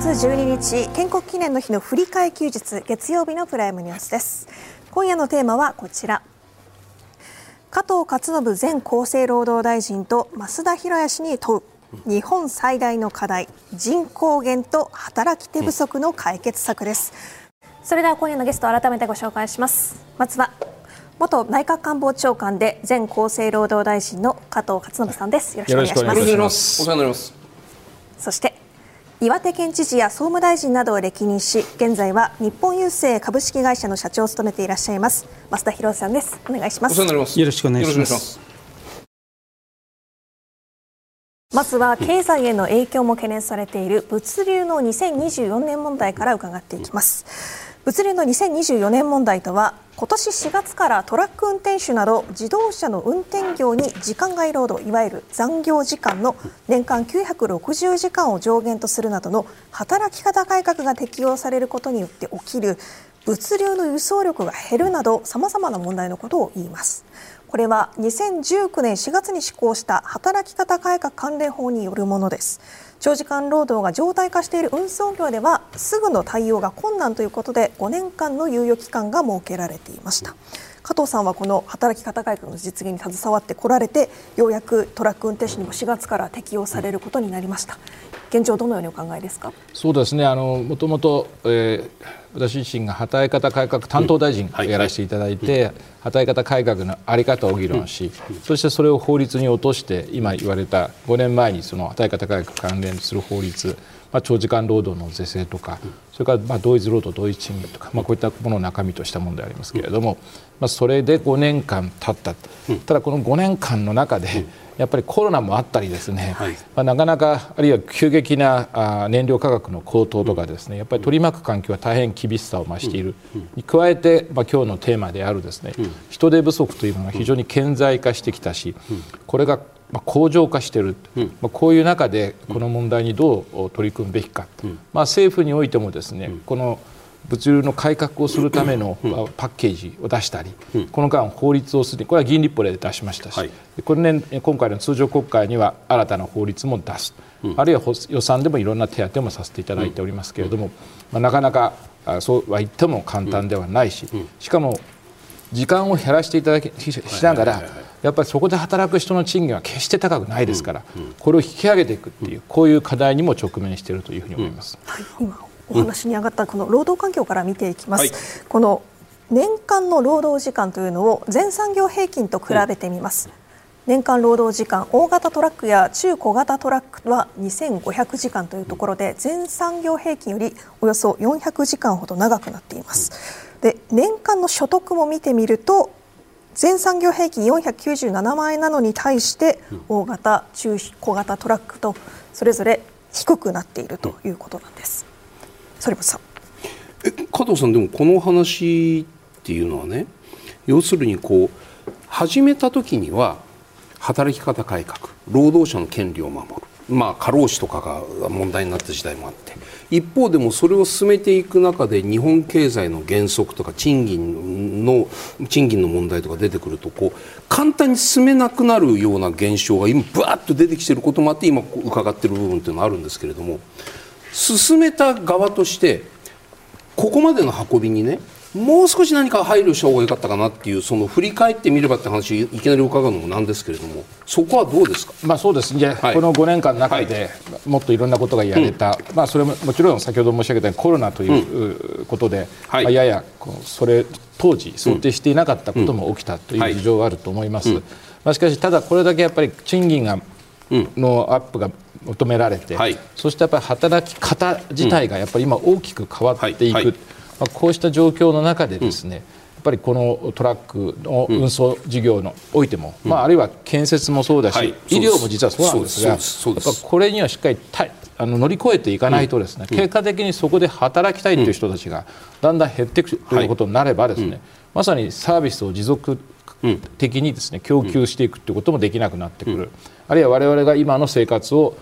2月12日建国記念の日の振り替え休日月曜日のプライムニュースです。今夜のテーマはこちら。加藤勝信前厚生労働大臣と増田寛也氏に問う。日本最大の課題人口減と働き手不足の解決策です。それでは今夜のゲストを改めてご紹介します。まずは元内閣官房長官で前厚生労働大臣の加藤勝信さんです。よろしくお願いします。お世話になります。そして岩手県知事や総務大臣などを歴任し現在は日本郵政株式会社の社長を務めていらっしゃいます。増田博さんです。お願いします。よろしくお願いします。まずは経済への影響も懸念されている物流の2024年問題から伺っていきます物流の2024年問題とは今年4月からトラック運転手など自動車の運転業に時間外労働いわゆる残業時間の年間960時間を上限とするなどの働き方改革が適用されることによって起きる物流の輸送力が減るなどさまざまな問題のことを言います。これは2019年4月に施行した働き方改革関連法によるものです。長時間労働が常態化している運送業ではすぐの対応が困難ということで5年間の猶予期間が設けられていました。加藤さんはこの働き方改革の実現に携わってこられてようやくトラック運転手にも4月から適用されることになりました。現状どのようにお考えですか？そうですね。あのもともと、えー、私自身が働き方改革担当大臣をやらせていただいて、うんはい、働き方改革の在り方を議論し、うん、そしてそれを法律に落として今言われた5年前にその働き方改革関連する法律まあ、長時間労働の是正とか、それからまあ同一労働同一賃金とか、まあ、こういったものを中身としたものでありますけれども、まあ、それで5年間経ったただこの5年間の中でやっぱりコロナもあったりですね、はい、まあ、なかなかあるいは急激なあ燃料価格の高騰とかですねやっぱり取り巻く環境は大変厳しさを増している。に加えて、まあ、今日のテーマであるですね人手不足というものが非常に顕在化してきたしこれがま向上化している、まあ、こういう中でこの問題にどう取り組むべきか、まあ、政府においてもですねこの物流の改革をするためのパッケージを出したり、この間法律をすでにこれは議員立法で出しましたし、はい、これね、今回の通常国会には新たな法律も出す、あるいは予算でもいろんな手当もさせていただいておりますけれども、まあ、なかなかそうは言っても簡単ではないし、しかも時間を減らしていただきしながら、やっぱりそこで働く人の賃金は決して高くないですから、これを引き上げていくっていう、こういう課題にも直面しているというふうに思います。はい、今お話に上がったこの労働環境から見ていきます。はい、この年間の労働時間というのを全産業平均と比べてみます。年間労働時間大型トラックや中小型トラックは2500時間というところで全産業平均よりおよそ400時間ほど長くなっています。で年間の所得も見てみると全産業平均497万円なのに対して大型中小型トラックとそれぞれ低くなっているということなんです。反本さんえ加藤さんでもこの話っていうのはね要するにこう始めた時には働き方改革労働者の権利を守る。まあ過労死とかが問題になった時代もあって一方でもそれを進めていく中で日本経済の減速とか賃金の賃金の問題とか出てくるとこう簡単に進めなくなるような現象が今ぶわっと出てきていることもあって今伺っている部分というのはあるんですけれども進めた側としてここまでの運びにねもう少し何か配慮した方が良かったかなっていうその振り返ってみればって話いきなり伺うのもなんですけれどもそこはどうですか、まあ、そうです。ね、はい、この5年間の中でもっといろんなことがやれた、はい、まあ、それももちろん先ほど申し上げたようにコロナということで、うんはい。まあ、ややそれ当時想定していなかったことも起きたという事情があると思います。まあ、しかしただこれだけやっぱり賃金がのアップが求められて、はい、そしてやっぱり働き方自体がやっぱり今大きく変わっていく、まあ、こうした状況の中でですね、やっぱりこのトラックの運送事業のおいても、まあ、あるいは建設もそうだし、はい、医療も実はそうなんですがやっぱこれにはしっかりあの乗り越えていかないとですね、結果的にそこで働きたいという人たちがだんだん減っていくということになればですね、まさにサービスを持続的にですね供給していくということもできなくなってくる、あるいは我々が今の生活を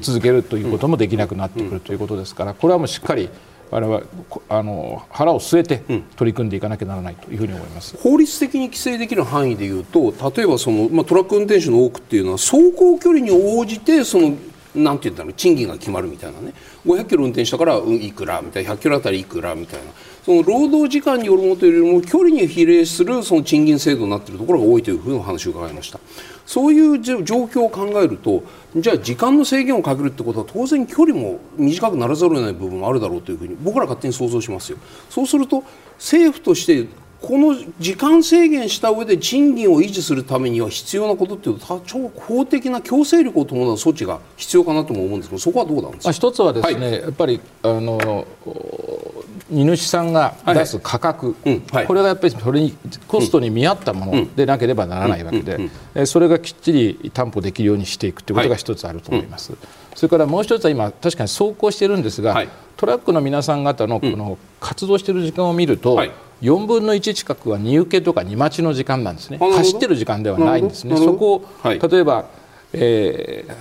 続けるということもできなくなってくるということですからこれはもうしっかり我々あの腹を据えて取り組んでいかなきゃならないというふうに思います、法律的に規制できる範囲でいうと例えばその、まあ、トラック運転手の多くっていうのは走行距離に応じてそのなんて言ったの賃金が決まるみたいなね。500キロ運転したからいくらみたいな。100キロあたりいくらみたいなその労働時間によるものというよりも距離に比例するその賃金制度になっているところが多いというふうな話を伺いました。そういう状況を考えるとじゃあ時間の制限をかけるってことは当然距離も短くならざるを得ない部分もあるだろうというふうに僕ら勝手に想像しますよ。そうすると政府としてこの時間制限した上で賃金を維持するためには必要なことっていうと超法的な強制力を伴う措置が必要かなとも思うんですけどそこはどうなんですか？一つはですね、はい、やっぱりあの荷主さんが出す価格、はい。うん。はい、これがやっぱりそれにコストに見合ったものでなければならないわけで、それがきっちり担保できるようにしていくということが一つあると思います。それからもう一つは今確かに走行しているんですが、トラックの皆さん方のこの活動している時間を見ると、4分の1近くは荷受けとか荷待ちの時間なんですね。走ってる時間ではないんですね。そこを、はい、例えば、えー、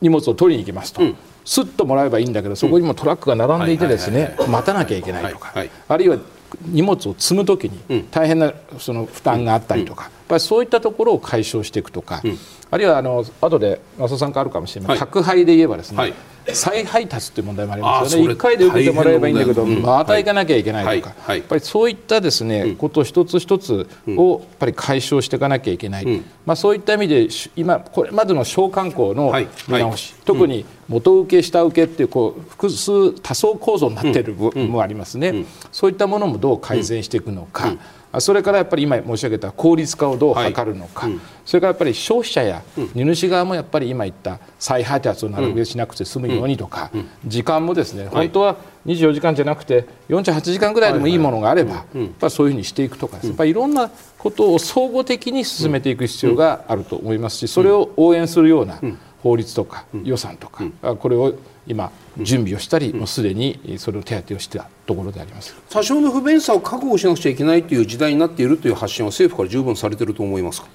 荷物を取りに行きますと、うん、すっともらえばいいんだけどそこにもトラックが並んでいてですね待たなきゃいけないとか、あるいは荷物を積む時に大変なその負担があったりとか、やっぱりそういったところを解消していくとか、あるいはあの後で増田さんからあるかもしれない、宅配で言えばですね、再配達という問題もありますよね、1回で受けてもらえばいいんだけど、また行かなきゃいけないとか、やっぱりそういったですね、こと一つ一つをやっぱり解消していかなきゃいけない、まあ、そういった意味で、今、これまでの商慣行の見直し、特に元請け、下請けっていうこう複数、多層構造になっている部分もありますね、そういったものもどう改善していくのか。それからやっぱり今申し上げた効率化をどう図るのか、はいうん、それからやっぱり消費者や荷主側もやっぱり今言った再配達をなるべくしなくて済むようにとか、うん、時間もですね本当は24時間じゃなくて48時間ぐらいでもいい。ものがあれば、やっぱそういうふうにしていくとか、やっぱりいろんなことを総合的に進めていく必要があると思いますしそれを応援するような法律とか予算とか、これを今準備をしたり、もうすでにそれを手当てをしたところであります。多少の不便さを確保しなくちゃいけないという時代になっているという発信は政府から十分されていると思いますか？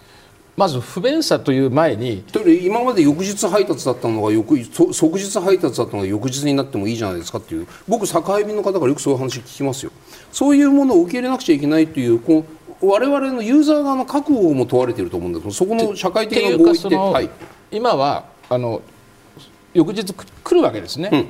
まず不便さという前に今まで翌日配達だったのが翌即日配達だったのが翌日になってもいいじゃないですかっていう僕宅配便の方からよくそういう話聞きますよ。そういうものを受け入れなくちゃいけないというこう我々のユーザー側の覚悟も問われていると思うんです。けどそこの社会的な合意って、はい、今はあの翌日来るわけですね。うん。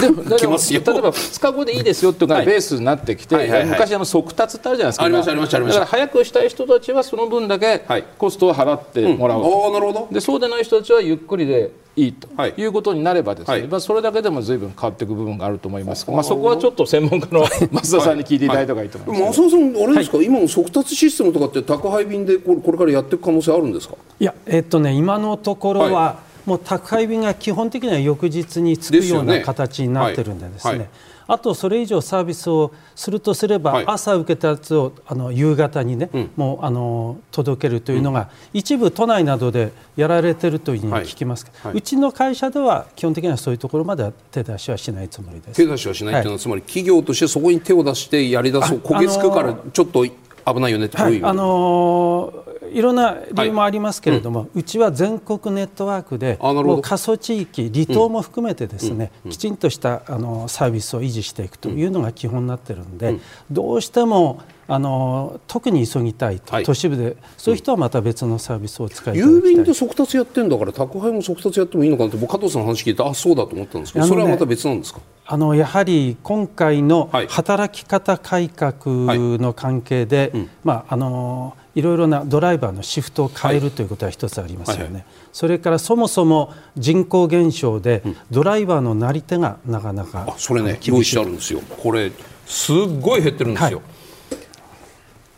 でも例えば2日後でいいですよっていうのがベースになってきて、はいはいはい。はい、昔あの速達ってあるじゃないですか。ありましたありましただから早くしたい人たちはその分だけコストを払ってもらう、うん、なるほど。でそうでない人たちはゆっくりでいいとい。うことになればですね、はい、まあ、それだけでも随分変わっていく部分があると思います。まあ、そこはちょっと専門家の 増田さんに聞いていただいた方がいいと思います、増田さんあれですか、今の速達システムとかって宅配便でこれからやってい。く可能性あるんですかいやえっとね今のところは、もう宅配便が基本的には翌日に着くような形になってるんでですね、はい。はい、あとそれ以上サービスをするとすれば、朝受けたやつをあの夕方にね、うん、もうあの届けるというのが、一部都内などでやられてるというふうに聞きますけど、うちの会社では基本的にはそういうところまでは手出しはしないつもりです。手出しはしないというのは、つまり企業としてそこに手を出してやりだそう焦げつくからちょっと危ないよねはい、あのー、いろんな理由もありますけれども、はい。うん、うちは全国ネットワークでもう過疎地域離島も含めてですね、うん、きちんとしたあのサービスを維持していくというのが基本になっているので、うん、どうしてもあの特に急ぎたいと、はい、都市部でそういう人はまた別のサービスを使い郵便で速達やってんだから宅配も速達やってもいいのかなって僕加藤さんの話聞いてあそうだと思ったんですけど、ね、それはまた別なんですか？あのやはり今回の働き方改革の関係で、はいまああのいろいろなドライバーのシフトを変えるということは一つありますよね、はいはい、それからそもそも人口減少で、ドライバーのなり手がなかなか、あそれね用意してあるんですよ。これすっごい減ってるんですよ、はい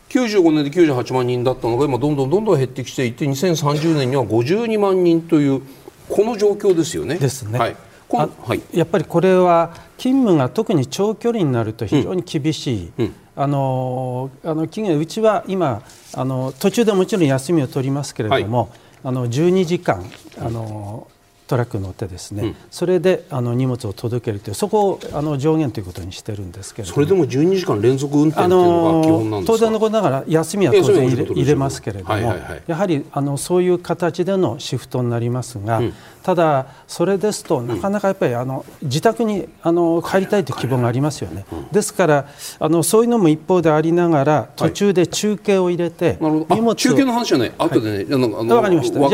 95年で98万人だったのが今どんどんどんどん減ってきていて2030年には52万人というこの状況ですよね。ですね。はい。はい、やっぱりこれは勤務が特に長距離になると非常に厳しい、うん。うん、あのあの企業うちは今あの途中でもちろん休みを取りますけれども、はい、あの12時間あのトラックに乗ってですね、うん、それであの荷物を届けるというそこをあの上限ということにしてるんですけどそれでも12時間連続運転というのが基本なんですか？当然のことながら休みは当然入れ入れますけれども、はいはいはい、やはりあのそういう形でのシフトになりますが、うん、ただそれですとなかなかやっぱりあの自宅にあの帰りたいという希望がありますよね、ですからあのそういうのも一方でありながら途中で中継を入れて、はい、中継の話はね後でね、はい、あの分か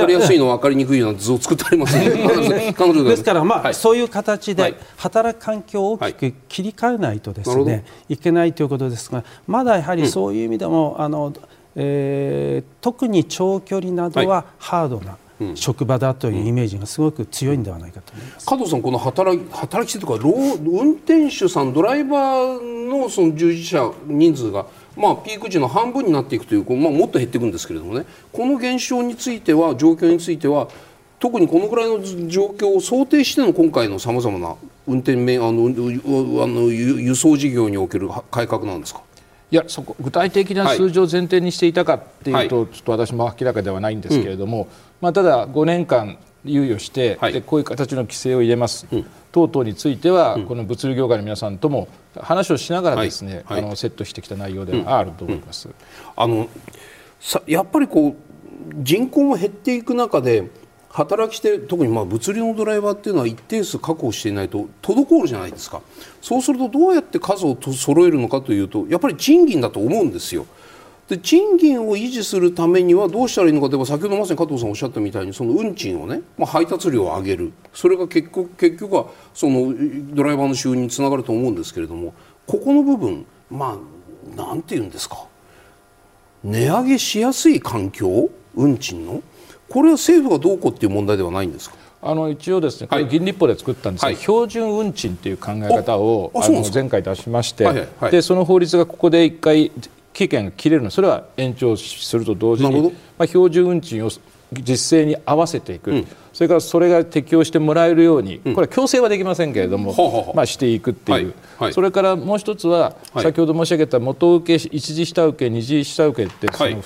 りやすいの分かりにくいような図を作ってありますね。で。すから、まあ、はい、そういう形で働く環境を大きく切り替えないとですね、はい、いけないということですがまだやはりそういう意味でも、うん、あのえー、特に長距離などはハードな、職場だというイメージがすごく強いんではないかと思います、加藤さん、この働き働き手とか運転手さん、ドライバーのその従事者人数が、まあ、ピーク時の半分になっていくという、まあ、もっと減っていくんですけれどもね、この現象については、状況については、特にこのぐらいの状況を想定しての今回のさまざまな運転面あのあの輸送事業における改革なんですか？いやそこ具体的な数字を前提にしていたかっていうと、はい、ちょっと私も明らかではないんですけれども、うん、まあ、ただ5年間猶予して、はい、でこういう形の規制を入れます、うん、等々については、うん、この物流業界の皆さんとも話をしながらですね、はい、あのセットしてきた内容ではあると思います、あのさやっぱりこう人口も減っていく中で働き手特にまあ物流のドライバーっていうのは一定数確保していないと滞るじゃないですか。そうするとどうやって数を揃えるのかというとやっぱり賃金だと思うんですよ。で賃金を維持するためにはどうしたらいいのかでは先ほどまさに加藤さんおっしゃったみたいにその運賃をね、まあ、配達料を上げる。それが結局結局はそのドライバーの収入につながると思うんですけれどもここの部分まあなんて言うんですか。値上げしやすい環境？運賃の？これは政府がどうこうっていう問題ではないんですか？あの一応ですね、これ銀立法で作ったんですが、はい、標準運賃という考え方をあの前回出しまして、はいはい、でその法律がここで一回期限が切れるの。それは延長すると同時に、まあ、標準運賃を実勢に合わせていく、うん、それからそれが適用してもらえるように、これは強制はできませんけれども、うん、まあ、していくっていう、はいはい、それからもう一つは、先ほど申し上げた元請け一次下請け二次下請けってその、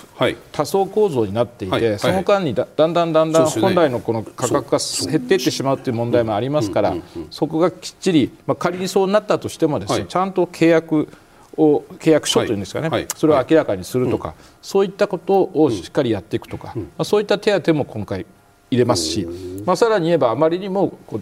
多層構造になっていて、その間にだだんだんだんだん本来のこの価格が減っていってしまうという問題もありますから、そこがきっちり、まあ、仮にそうなったとしてもですね、ちゃんと契約を契約書というんですかね、はい。はい、それを明らかにするとか、はい、そういったことをしっかりやっていくとか、うん、まあ、そういった手当も今回入れますし、まあ、さらに言えばあまりにもこう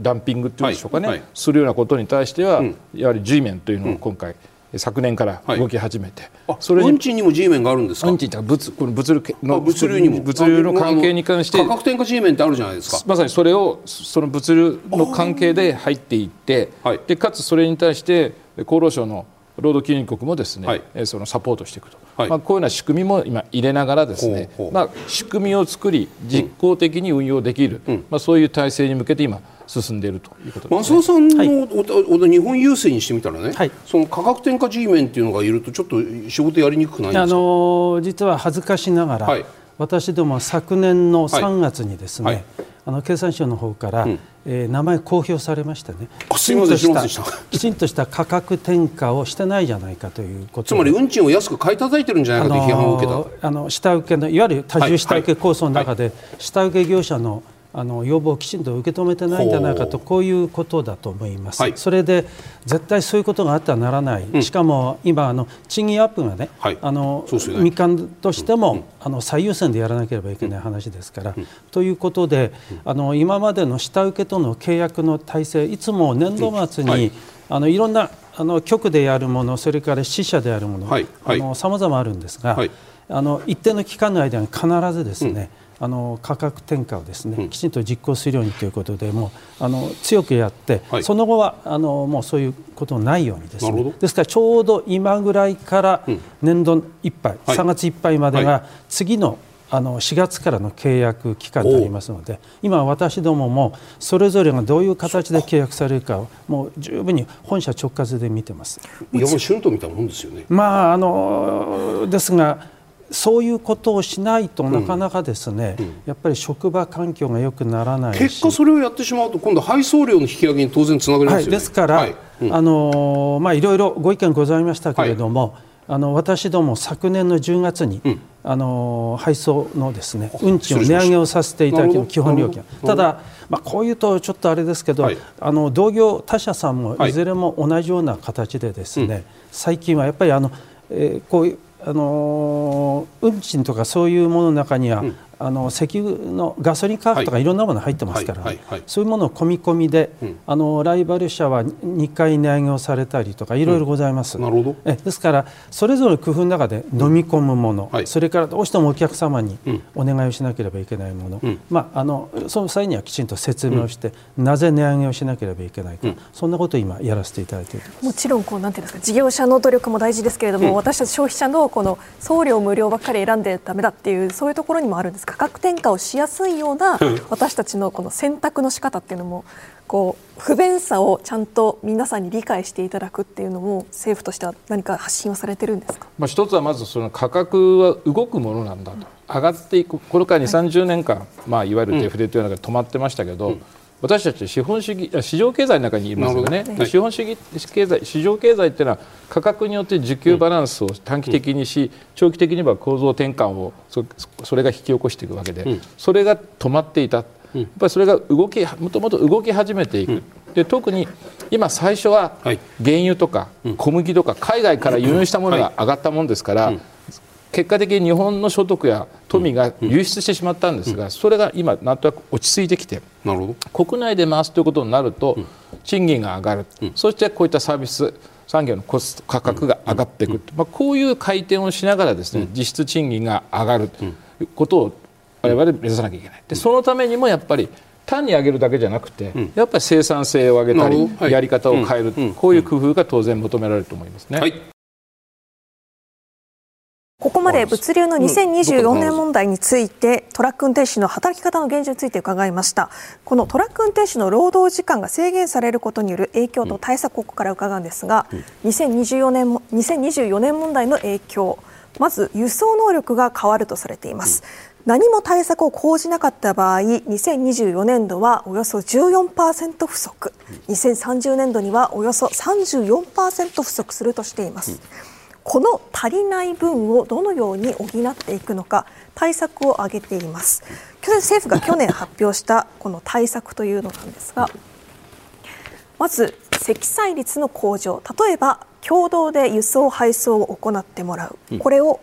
ダンピングというんでしょうかね、するようなことに対しては、うん、やはり G メンというのを今回、昨年から動き始めて、それに運賃にも G メンがあるんですか？運賃と物この物流の物流にも。物流の関係に関して価格転嫁 G メンってあるじゃないですか。まさにそれをその物流の関係で入っていって、でかつそれに対して厚労省の労働基準国もですね、はい、そのサポートしていくと、はい、まあ、こういうような仕組みも今入れながらですねまあ、仕組みを作り実効的に運用できる、うん、まあ、そういう体制に向けて今進んでいるということです、ね、増田さんの、はい、日本郵政にしてみたらね、はい、その価格転嫁 G メンっていうのがいるとちょっと仕事やりにくくないんですか？あの実は恥ずかしながら、私ども昨年の3月にですね、あの経産省の方から、うん、えー、名前公表されましてね。きちんとしたきちんとした価格転嫁をしてないじゃないかということつまり運賃を安く買い叩いてるんじゃないかという批判を受けたあの下請けのいわゆる多重下請け構想の中で、下請け業者のあの要望をきちんと受け止めてないんじゃないかとこういうことだと思います、はい、それで絶対そういうことがあってはならない、うん、しかも今あの賃金アップがね、はい、あの民間としても、うん、あの最優先でやらなければいけない話ですから、うん、ということであの今までの下請けとの契約の体制いつも年度末に、はい、あのいろんなあの局でやるものそれから支社であるものさまざまあるんですが、あの一定の期間の間に必ずですね、あの価格転嫁をですね、うん、きちんと実行するようにということでもあの強くやって、はい、その後はあのもうそういうことないようにですねですからちょうど今ぐらいから年度いっぱい、うん、3月いっぱいまでが次のあの4月からの契約期間になりますので今、私どももそれぞれがどういう形で契約されるかをもう十分に本社直轄で見てます。いやもう春闘みたいなもんですよね。まああのですがそういうことをしないとなかなかですね、うん。うん、やっぱり職場環境が良くならない結果それをやってしまうと今度配送料の引き上げに当然つながりますよね、はい、ですから、はい。うん、あのまあいろいろご意見ございましたけれども、はい、あの私ども昨年の10月に、あの配送のですね運賃を値上げをさせていただきの基本料金ただ、まあ、こういうとちょっとあれですけど、はい、あの同業他社さんもい。ずれも同じような形でですね、最近はやっぱりあの、えー、こういうあの運賃とかそういうものの中には、うん、あの石油のガソリン価格とかい。ろんなもの入ってますから、そういうものを込み込みで、うん、あのライバル社は2回値上げをされたりとかいろいろございます、うん、なるほど。えですからそれぞれ工夫の中で飲み込むもの、うんそれからどうしてもお客様にお願いをしなければいけないもの、まあ、あのその際にはきちんと説明をして、なぜ値上げをしなければいけないか、そんなことを今やらせていただいています。もちろんこうなんていうんですか事業者の努力も大事ですけれども、私たち消費者のこの送料無料ばっかり選んでだめだっていうそういうところにもあるんです価格転嫁をしやすいような私たちのこの選択の仕方っていうのもこう不便さをちゃんと皆さんに理解していただくっていうのも政府としては何か発信はされてるんですか、まあ、一つはまずその価格は動くものなんだと、上がっていくこれから2 3 0年間、まあ、いわゆるデフレというのが止まってましたけど、うん私たち資本主義市場経済の中にいますよね、資本主義経済市場経済っていうのは価格によって需給バランスを短期的にし、長期的には構造転換をそれが引き起こしていくわけで、それが止まっていた、やっぱりそれが動きもともと動き始めていく、で特に今最初は原油とか小麦とか海外から輸入したものが上がったものですから、結果的に日本の所得や富が流出してしまったんですが、それが今なんとなく落ち着いてきて国内で回すということになると、賃金が上がる、そしてこういったサービス産業のコスト価格が上がっていく、まあ、こういう回転をしながらですね、実質賃金が上がるということを我々目指さなきゃいけない。でそのためにもやっぱり単に上げるだけじゃなくて、やっぱり生産性を上げたり、やり方を変える、こういう工夫が当然求められると思いますね。はいここまで物流の2024年問題についてトラック運転手の働き方の現状について伺いました。このトラック運転手の労働時間が制限されることによる影響と対策をここから伺うんですが2024年2024年問題の影響まず輸送能力が変わるとされています。何も対策を講じなかった場合2024年度はおよそ14%不足。2030年度にはおよそ34%不足するとしています、この足りない分をどのように補っていくのか対策を挙げています。去年政府が去年発表したこの対策というのなんですがまず積載率の向上。例えば共同で輸送配送を行ってもらう。これを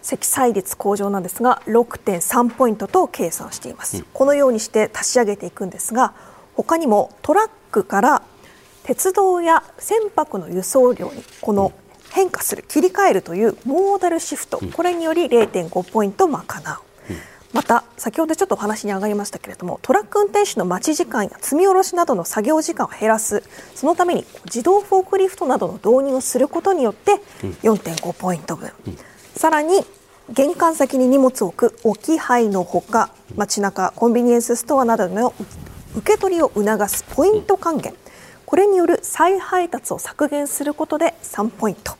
積載率向上なんですが6.3ポイントと計算しています。このようにして足し上げていくんですが他にもトラックから鉄道や船舶の輸送量にこの変化する切り替えるというモーダルシフト、これにより0.5ポイント賄う、また先ほどちょっとお話に上がりましたけれどもトラック運転手の待ち時間や積み下ろしなどの作業時間を減らす。そのために自動フォークリフトなどの導入をすることによって4.5ポイント分、さらに玄関先に荷物を置く置き配のほか街中コンビニエンスストアなどの受け取りを促すポイント還元。これによる再配達を削減することで3ポイント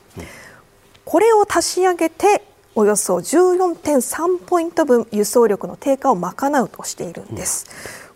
これを足し上げておよそ14.3ポイント分輸送力の低下を賄うとしているんです。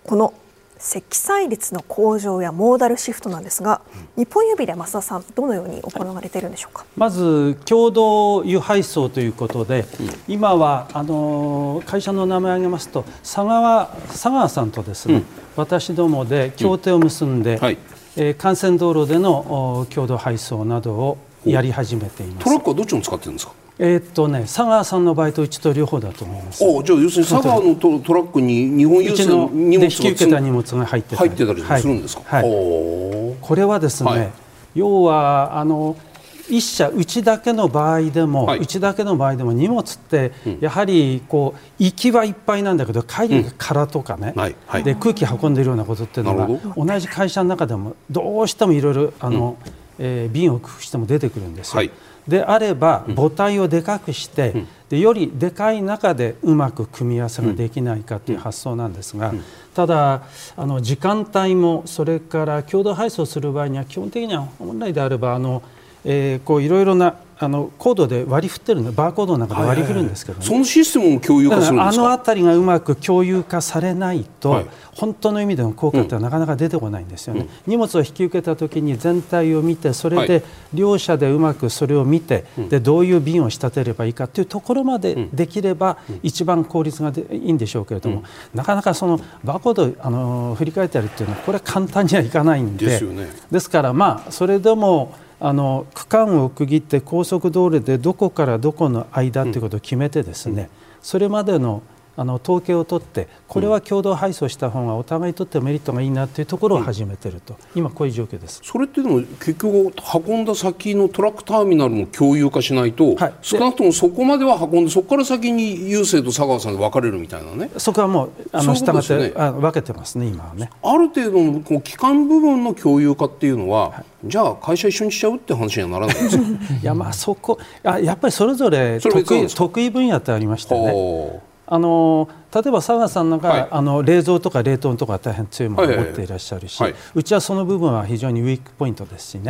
この積載率の向上やモーダルシフトなんですが、日本郵便で増田さん、どのように行われているんでしょうか？まず、共同輸配送ということで、うん、今はあの会社の名前を挙げますと、佐川佐川さんとですね、うん、私どもで協定を結んで、うん。はい、えー、幹線道路での共同配送などをやり始めています。トラックはどっちも使ってるんですか？えー、っとね、佐川さんの場合とうちと両方だと思います。おじゃあ要するに佐川のトトラックに日本郵船の荷物が引き受けた荷物が入ってたり入ってたりするんですか？はい、はい、これはですね、はい、要はあの一社うちだけの場合でも、はい、うちだけの場合でも荷物ってやはりこう行きはいっぱいなんだけど帰りが空とかね、うんで空気運んでいるようなことっていうのが同じ会社の中でもどうしてもいろいろあの、うんえー、瓶を工夫しても出てくるんですよ。はい、であれば母体をでかくして、うん、でよりでかい中でうまく組み合わせができないかという発想なんですが、うん、ただあの時間帯もそれから共同配送する場合には基本的には本来であればあの、えー、こういろいろなあのコードで割り振ってるのバーコードの中で割り振るんですけど、ね。はいはいはい、そのシステムも共有化するんですあの辺りがうまく共有化されないと、はい、本当の意味での効果ってなかなか出てこないんですよね、うん、荷物を引き受けた時に全体を見てそれで両者でうまくそれを見て、はい、でどういう便を仕立てればいいかというところまでできれば一番効率がいいんでしょうけれども、うん、なかなかそのバーコードあの振り返ったりっていうのはこれは簡単にはいかないんで。です,、ね、ですからまあそれでもあの区間を区切って高速道路でどこからどこの間ということを決めてですね、うん、それまでのあの統計を取ってこれは共同配送した方がお互いにとってメリットがいいなというところを始めていると、今こういう状況です。それってでも結局運んだ先のトラックターミナルも共有化しないと、はい、少なくともそこまでは運んでそこから先に郵政と佐川さんで分かれるみたいなね。そこはもうあの従って、ね、分けてますね今はね。ある程度のこう機関部分の共有化っていうのは、はい、じゃあ会社一緒にしちゃうって話にはならないですか いやまあそこあやっぱりそれぞれ得意得意分野ってありましてねあの例えば佐賀さんなんか、はい、あの冷蔵とか冷凍とか大変強いものを持っていらっしゃるし、はい。はいはい、うちはその部分は非常にウィークポイントですしね。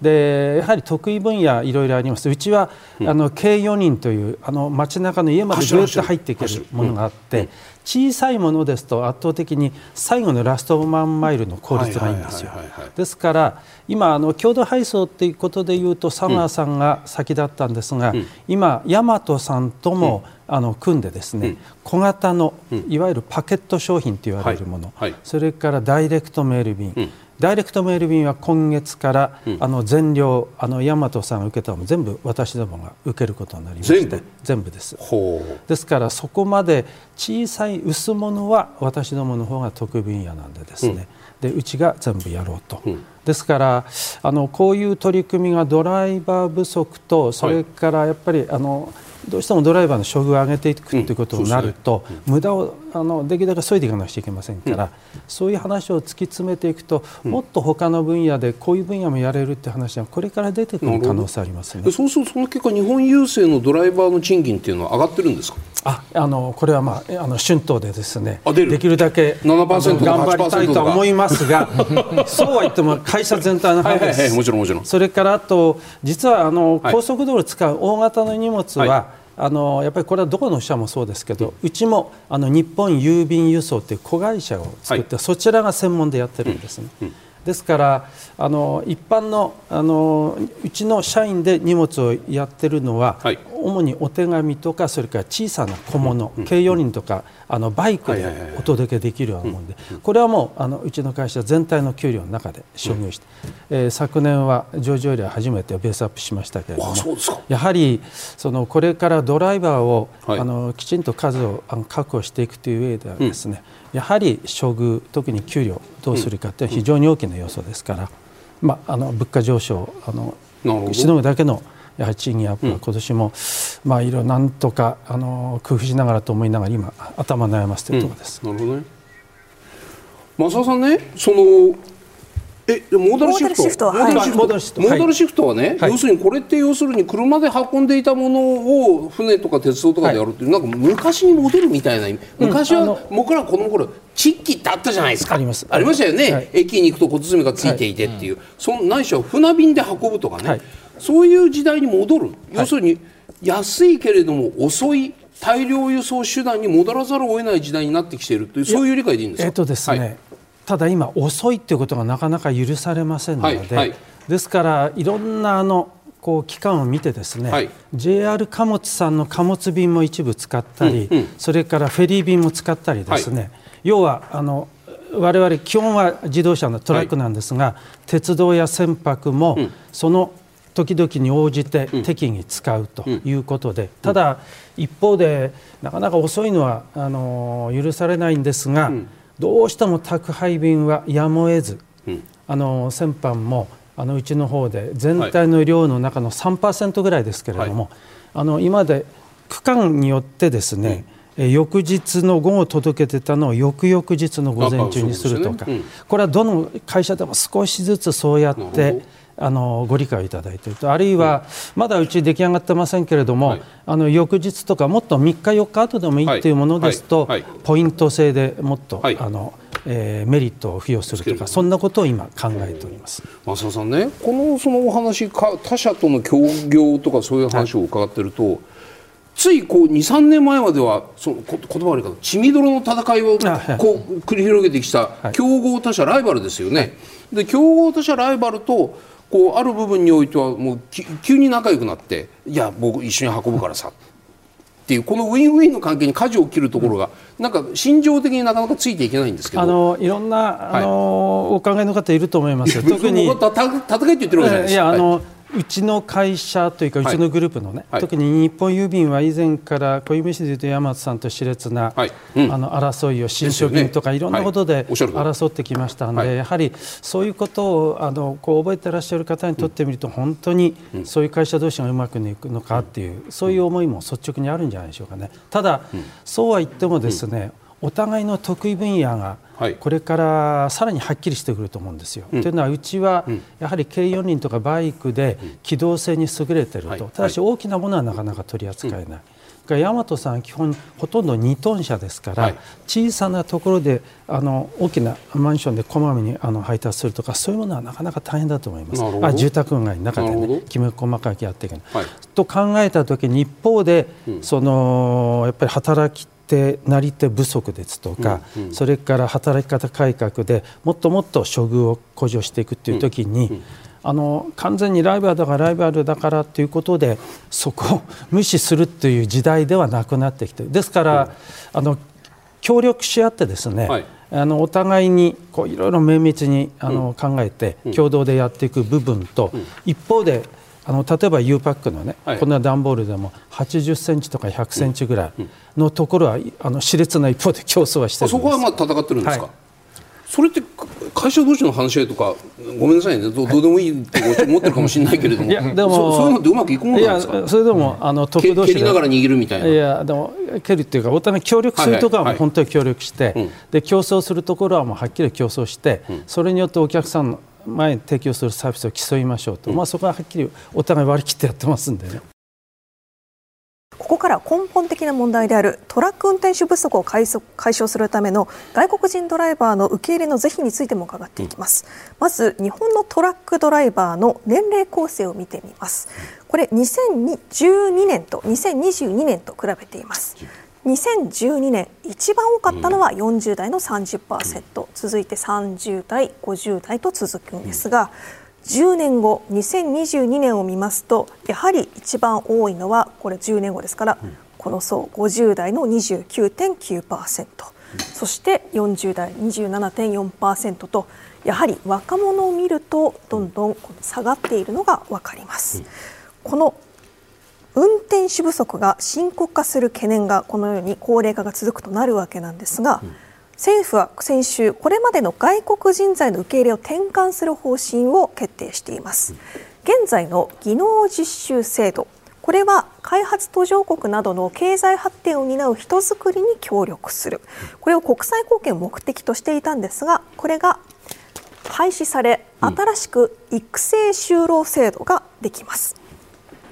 でやはり得意分野いろいろあります。うちは、うん、あの計4人というあの街中の家までどうやって入っていけるものがあって、小さいものですと圧倒的に最後のラストマンマイルの効率がいいんですよ。ですから今あの共同配送っていうことでいうと佐川さんが先だったんですが、うん、今大和さんとも、うん、あの組んでですね、うん、小型のいわゆるパケット商品と言われるもの、はい。はい、それからダイレクトメール便、ダイレクトメール便は今月から、うん、あの全量あの大和さんが受けたのも全部私どもが受けることになりまして全部？です。ですからそこまで小さい薄物は私どもの方が得分野なんでですね、うん、でうちが全部やろうと、うん、ですからあのこういう取り組みがドライバー不足とそれからやっぱり、はい、あのどうしてもドライバーの処遇を上げていくということになると、うんね。うん、無駄をあのできるだけ削いでいかなくちゃいけませんから、うん、そういう話を突き詰めていくと、もっと他の分野でこういう分野もやれるって話はこれから出てくる可能性ありますね。そうするとその結果日本郵政のドライバーの賃金っていうのは上がってるんですか？ああのこれは、まあ、あの春闘でですねできるだけ頑張りたいと思いますが そうは言っても会社全体の話。です、はいはい、もちろんもちろん。それからあと実はあの、高速道路を使う大型の荷物は、はいあのやっぱりこれはどこの社もそうですけど、うちもあの日本郵便輸送という子会社を作って、はい、そちらが専門でやってるんですね。うん。うんですからあの一般のあのうちの社員で荷物をやってるのは、はい、主にお手紙とかそれから小さな小物、うん、軽4輪とかあのバイクでお届けできるようなものでこれはもうあのうちの会社全体の給料の中で商業して、うん、えー、昨年は上場よりは初めてベースアップしましたけれどもやはりそのこれからドライバーを、はい、あのきちんと数をあの確保していくという上ではですね、うん、やはり処遇特に給料どうするかって非常に大きな要素ですから、まあ、あの物価上昇あのしのぐだけのやはり賃金アップは今年も、まあいろいろなんとかあの工夫しながらと思いながら今頭悩ませているところです。なるほどね。増田さんねそのえモーダルシフト。モーダルシフトモーダルシフト。モーダルシフト。はね、はい、要するにこれって要するに車で運んでいたものを船とか鉄道とかでやるっていう、はい、なんか昔に戻るみたいな昔は僕ら子供頃チッキってあったじゃないですか。あります。ありましたよね、はい、駅に行くと小包がついていてっていう、はい、そのないしは船便で運ぶとかね、そういう時代に戻る。要するに安いけれども遅い大量輸送手段に戻らざるを得ない時代になってきているというそういう理解でいいんですか？えっとですね、ただ今遅いということがなかなか許されませんので、はいはい、ですからいろんなあのこう期間を見てですね、はい、JR 貨物さんの貨物便も一部使ったり、うんうん、それからフェリー便も使ったりですね、はい、要はあの我々基本は自動車のトラックなんですが、はい、鉄道や船舶もその時々に応じて適宜使うということで、ただ一方でなかなか遅いのはあの許されないんですが、うんどうしても宅配便はやむを得ず、うん、あの先般もあのうちの方で全体の量の中の3%ぐらいですけれども、はい、あの今まで区間によってですね、うん、翌日の午後届けてたのを翌々日の午前中にするとか、ね。うん、これはどの会社でも少しずつそうやってあのご理解いただいていると。あるいはまだうち出来上がってませんけれども、はい、あの翌日とかもっと3日4日後でもいいというものですと、はい。はい、ポイント制でもっと、あのえー、メリットを付与するとかそんなことを今考えております。増田さんねこのそのお話か他社との協業とかそういう話を伺ってると、ついこう23年前まではその言葉悪いか血みどろの戦いをこう繰り広げてきた競合他社ライバルですよね。で競合他社ライバルとこうある部分においてはもう急に仲良くなっていや僕一緒に運ぶからさ。っていうこのウィンウィンの関係に舵を切るところが、なんか心情的になかなかついていけないんですけど。あのいろんなあの、はい、お考えの方いると思います特に。戦いって言ってるわけじゃないです。か。いやあの、うちの会社というか、うちのグループのね、はい、特に日本郵便は以前から小指市でいうと山津さんと熾烈な、はい。うん、あの争いを新書便とかい。ろんなことで争ってきましたので、やはりそういうことをあのこう覚えてらっしゃる方にとってみると、本当にそういう会社同士がうまくいくのかっていう、そういう思いも率直にあるんじゃないでしょうかね。ただ、そうは言ってもですね、お互いの得意分野がこれからさらにはっきりしてくると思うんですよ。というのはうちはやはり軽四輪とかバイクで機動性に優れていると、ただし大きなものはなかなか取り扱えない。大和さんは基本ほとんど2トン車ですから、はい、小さなところであの大きなマンションでこまめにあの配達するとかそういうものはなかなか大変だと思います。あ住宅街の中でねきめ細かくやっていく、はい、と考えた時に一方で、うん、そのやっぱり働き手なり手不足ですとか、うんうん、それから働き方改革でもっともっと処遇を向上していくという時に、うんうん、あの完全にライバルだからライバルだからということでそこを無視するという時代ではなくなってきてですから、あの協力し合ってですね、はい。あのお互いにこういろいろ綿密にあの、考えて共同でやっていく部分と、一方であの例えば U パックのね、はい、こんな段ボールでも80センチとか100センチぐらいのところは、うんうん、あの熾烈な一方で競争はしてるそこはまあ戦ってるんですか、はい、それって会社同士の話し合いとかごめんなさいね。どどうでもいいって思ってるかもしれないけれども。いやでもそういうのってうまくいくもんなんですか？いやそれでも、あの得同士蹴りながら握るみたいな。いやでも蹴るっていうかお互い協力するところは本当に協力して、はいはいはい、で競争するところはもうはっきり競争して、うん、それによってお客さんの前に提供するサービスを競いましょうと、うん、まあ、そこははっきりお互い割り切ってやってますんでね。ここから根本的な問題であるトラック運転手不足を解消するための外国人ドライバーの受け入れの是非についても伺っていきます、うん、まず日本のトラックドライバーの年齢構成を見てみます。これ2012年と2022年と比べています2012年一番多かったのは40代の30%、続いて30代50代と続くんですが10年後2022年を見ますとやはり一番多いのはこれ10年後ですから、この層50代の29.9%、そして40代27.4%とやはり若者を見るとどんどん下がっているのが分かります。この運転手不足が深刻化する懸念がこのように高齢化が続くとなるわけなんですが、うん、政府は先週これまでの外国人材の受け入れを転換する方針を決定しています、現在の技能実習制度これは開発途上国などの経済発展を担う人づくりに協力する。これを国際貢献を目的としていたんですがこれが廃止され新しく育成就労制度ができます、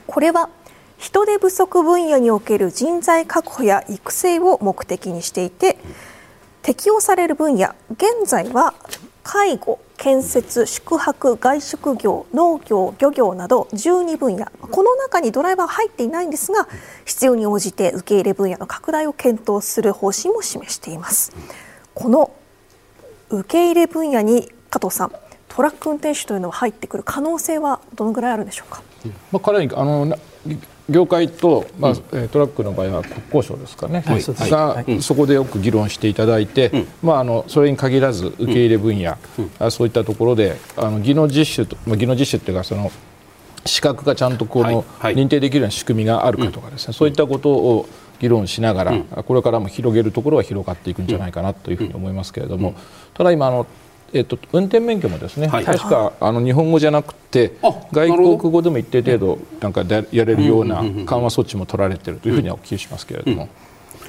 これは人手不足分野における人材確保や育成を目的にしていて適用される分野現在は介護建設宿泊外食業農業漁業など12分野。この中にドライバーは入っていないんですが必要に応じて受け入れ分野の拡大を検討する方針も示しています。この受け入れ分野に加藤さんトラック運転手というのは入ってくる可能性はどのぐらいあるんでしょうか、まあ、かなりあの業界と、まあ、うん、トラックの場合は国交省ですかね、はい、が、はい、そこでよく議論していただいて、うん、まあ、あのそれに限らず受け入れ分野、うん、そういったところであの技能実習と、まあ、技能実習っていうかその資格がちゃんとこの、認定できるような仕組みがあるかとかですね、そういったことを議論しながら、これからも広げるところは広がっていくんじゃないかなというふうに思いますけれども、ただ今あのえっと、運転免許もですね、はい、確かあの日本語じゃなくて外国語でも一定程度なんかでやれるような緩和措置も取られているというふうにはお聞きしますけれども、うん。うん、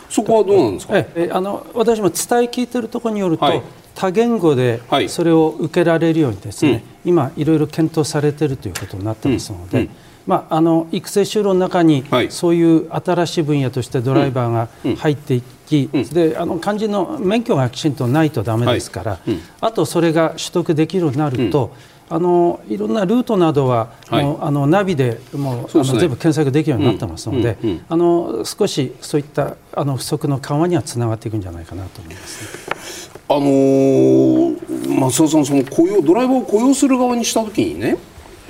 そこはどうなんですか、えあの私も伝え聞いているところによると、はい、多言語でそれを受けられるようにですね、はい、今いろいろ検討されているということになってますので。うんまあ、あの育成就労の中に、そういう新しい分野としてドライバーが入っていき、うん、であの肝心の免許がきちんとないとだめですから、はい、あとそれが取得できるようになると、あのいろんなルートなどは、はい、もうあのナビでもう、ね、あの全部検索できるようになってますので、うん。うん、あの少しそういったあの不足の緩和にはつながっていくんじゃないかなと思います、ね、あのー、松田さんその雇用ドライバーを雇用する側にしたときにね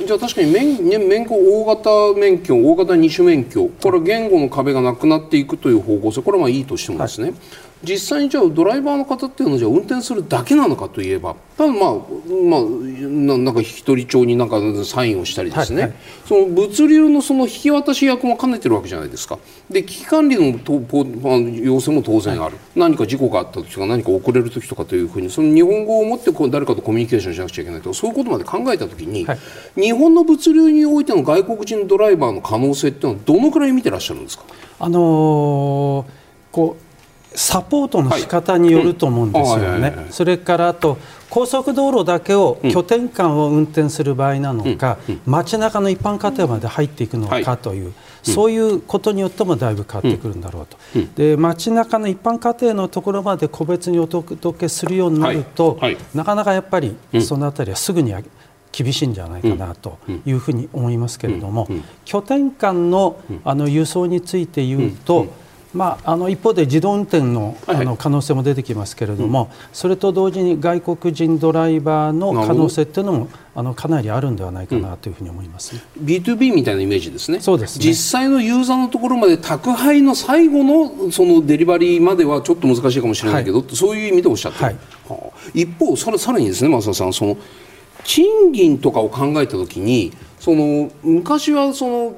じゃあ確かに免免許大型免許大型二種免許これ言語の壁がなくなっていくという方向性これはまあいいとしてもですね、はい、実際にじゃあドライバーの方っていうのはじゃあ運転するだけなのかといえば。多分まあまあななんか引き取り帳になんかサインをしたりですね、はいはい、その物流のその引き渡し役も兼ねてるわけじゃないですか。で危機管理のと要請も当然ある、はい、何か事故があった時とか何か遅れる時とかというふうにその日本語を持ってこう誰かとコミュニケーションしなくちゃいけないと。そういうことまで考えた時に、はい、日本の物流においての外国人ドライバーの可能性っていうのはどのくらい見てらっしゃるんですか？あのー、こうサポートの仕方によると思うんですよね。それからあと高速道路だけを拠点間を運転する場合なのか、街中の一般家庭まで入っていくのかという、そういうことによってもだいぶ変わってくるんだろうと。で街中の一般家庭のところまで個別にお届けするようになると、なかなかやっぱりそのあたりはすぐに厳しいんじゃないかなというふうに思いますけれども、拠点間のあの輸送について言うと、まあ、あの一方で自動運転のあの可能性も出てきますけれども、それと同時に外国人ドライバーの可能性っていうのもあのかなりあるんではないかなというふうに思います、ね、うん、B2B みたいなイメージですね。そうです、ね、実際のユーザーのところまで宅配の最後のそのデリバリーまではちょっと難しいかもしれないけど、はい、そういう意味でおっしゃってる、はい、はあ、一方さらさらにですね増田さんその賃金とかを考えたときにその昔はその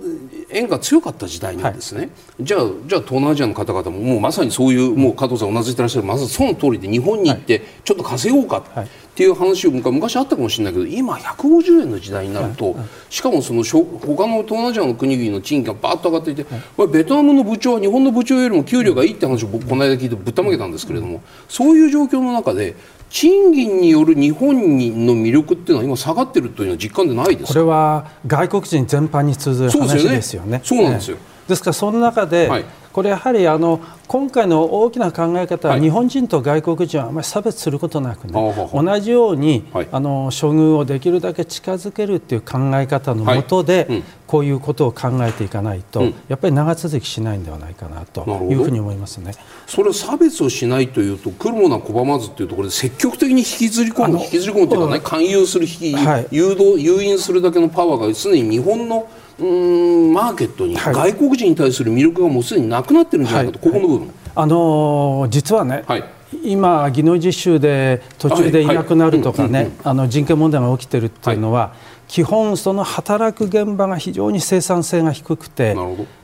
円が強かった時代にはですね、はい、じゃあじゃあ東南アジアの方々ももうまさにそういうもう加藤さんうなずいてらっしゃるまさにその通りで日本に行ってちょっと稼ごうかってい。う話を昔あったかもしれないけど今150円の時代になると、しかもその他の東南アジアの国々の賃金がバーッと上がっていて、はい、ベトナムの部長は日本の部長よりも給料がいいって話を僕この間聞いてぶったまげたんですけれどもそういう状況の中で賃金による日本の魅力っていうのは今下がってるというのは実感でないですこれは外国人全般に通ずる話ですよね。そうなんですよ、ですからその中で、はい、これやはりあの今回の大きな考え方は、日本人と外国人はあまり差別することなくね、同じように、はい、あの処遇をできるだけ近づけるっていう考え方のもとで、はい。うん、こういうことを考えていかないと、うん、やっぱり長続きしないんではないかなというふうに思いますね。それ差別をしないというと来るものは拒まずというところで積極的に引きずり込む引きずり込むというかね勧誘する引き、誘導誘引するだけのパワーが常に日本のうんマーケットに外国人に対する魅力がもうすでになくなってるんじゃないかと、はい、ここの部分、あのー、実はね、はい、今、技能実習で途中でいなくなるとかね、あの人権問題が起きてるっていうのは、基本、その働く現場が非常に生産性が低くて、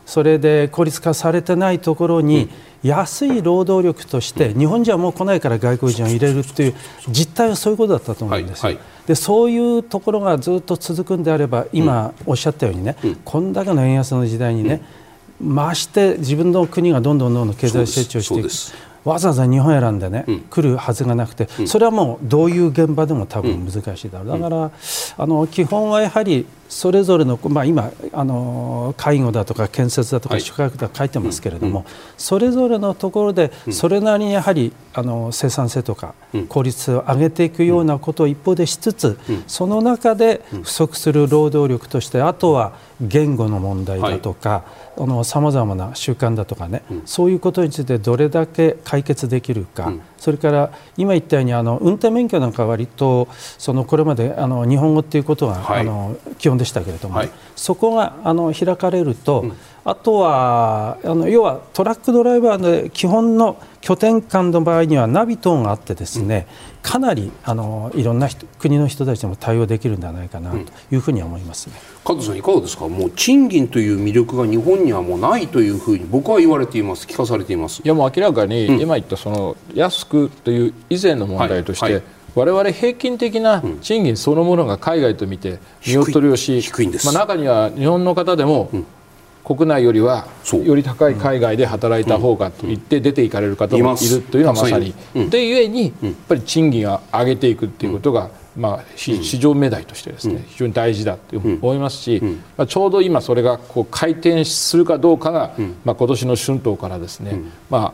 それで効率化されてないところに、安い労働力として、日本人はもう来ないから外国人を入れるっていう実態はそういうことだったと思うんですよ。はいはい。でそういうところがずっと続くんであれば今おっしゃったようにね、うん、こんだけの円安の時代にね、うん、まして自分の国がどんどんどんどん経済成長していくわざわざ日本選んでね、うん、来るはずがなくて、それはもうどういう現場でも多分難しいだろう、だからあの基本はやはりそれぞれの、まあ、今あの介護だとか建設だとか宿泊だとか書いてますけれども、はいそれぞれのところでそれなりにやはりあの生産性とか効率を上げていくようなことを一方でしつつ、その中で不足する労働力としてあとは言語の問題だとかさまざまな習慣だとかね、そういうことについてどれだけ解決できるか。それから今言ったようにあの運転免許なんかは割とそのこれまであの日本語っていうことが、はい、あの基本でしたけれども、はい、そこがあの開かれると、うん、あとはあの要はトラックドライバーの基本の拠点間の場合にはナビ等があってですね、うん、かなりあのいろんな国の人たちでも対応できるんではないかなというふうに思いますね、うん、加藤さんいかがですか？もう賃金という魅力が日本にはもうないというふうに僕は言われています。聞かされています。いやもう明らかに、今言ったその安くという以前の問題として、はい。はい我々平均的な賃金そのものが海外と見て見劣りをし、まあ、中には日本の方でも国内よりはより高い海外で働いた方がと言って出ていかれる方もいるというのはまさに。でゆえにやっぱり賃金を上げていくということがまあ、市場命題としてですね、非常に大事だと思いますし、まあ、ちょうど今それがこう回転するかどうかが、まあ、今年の春闘からですね、まあ、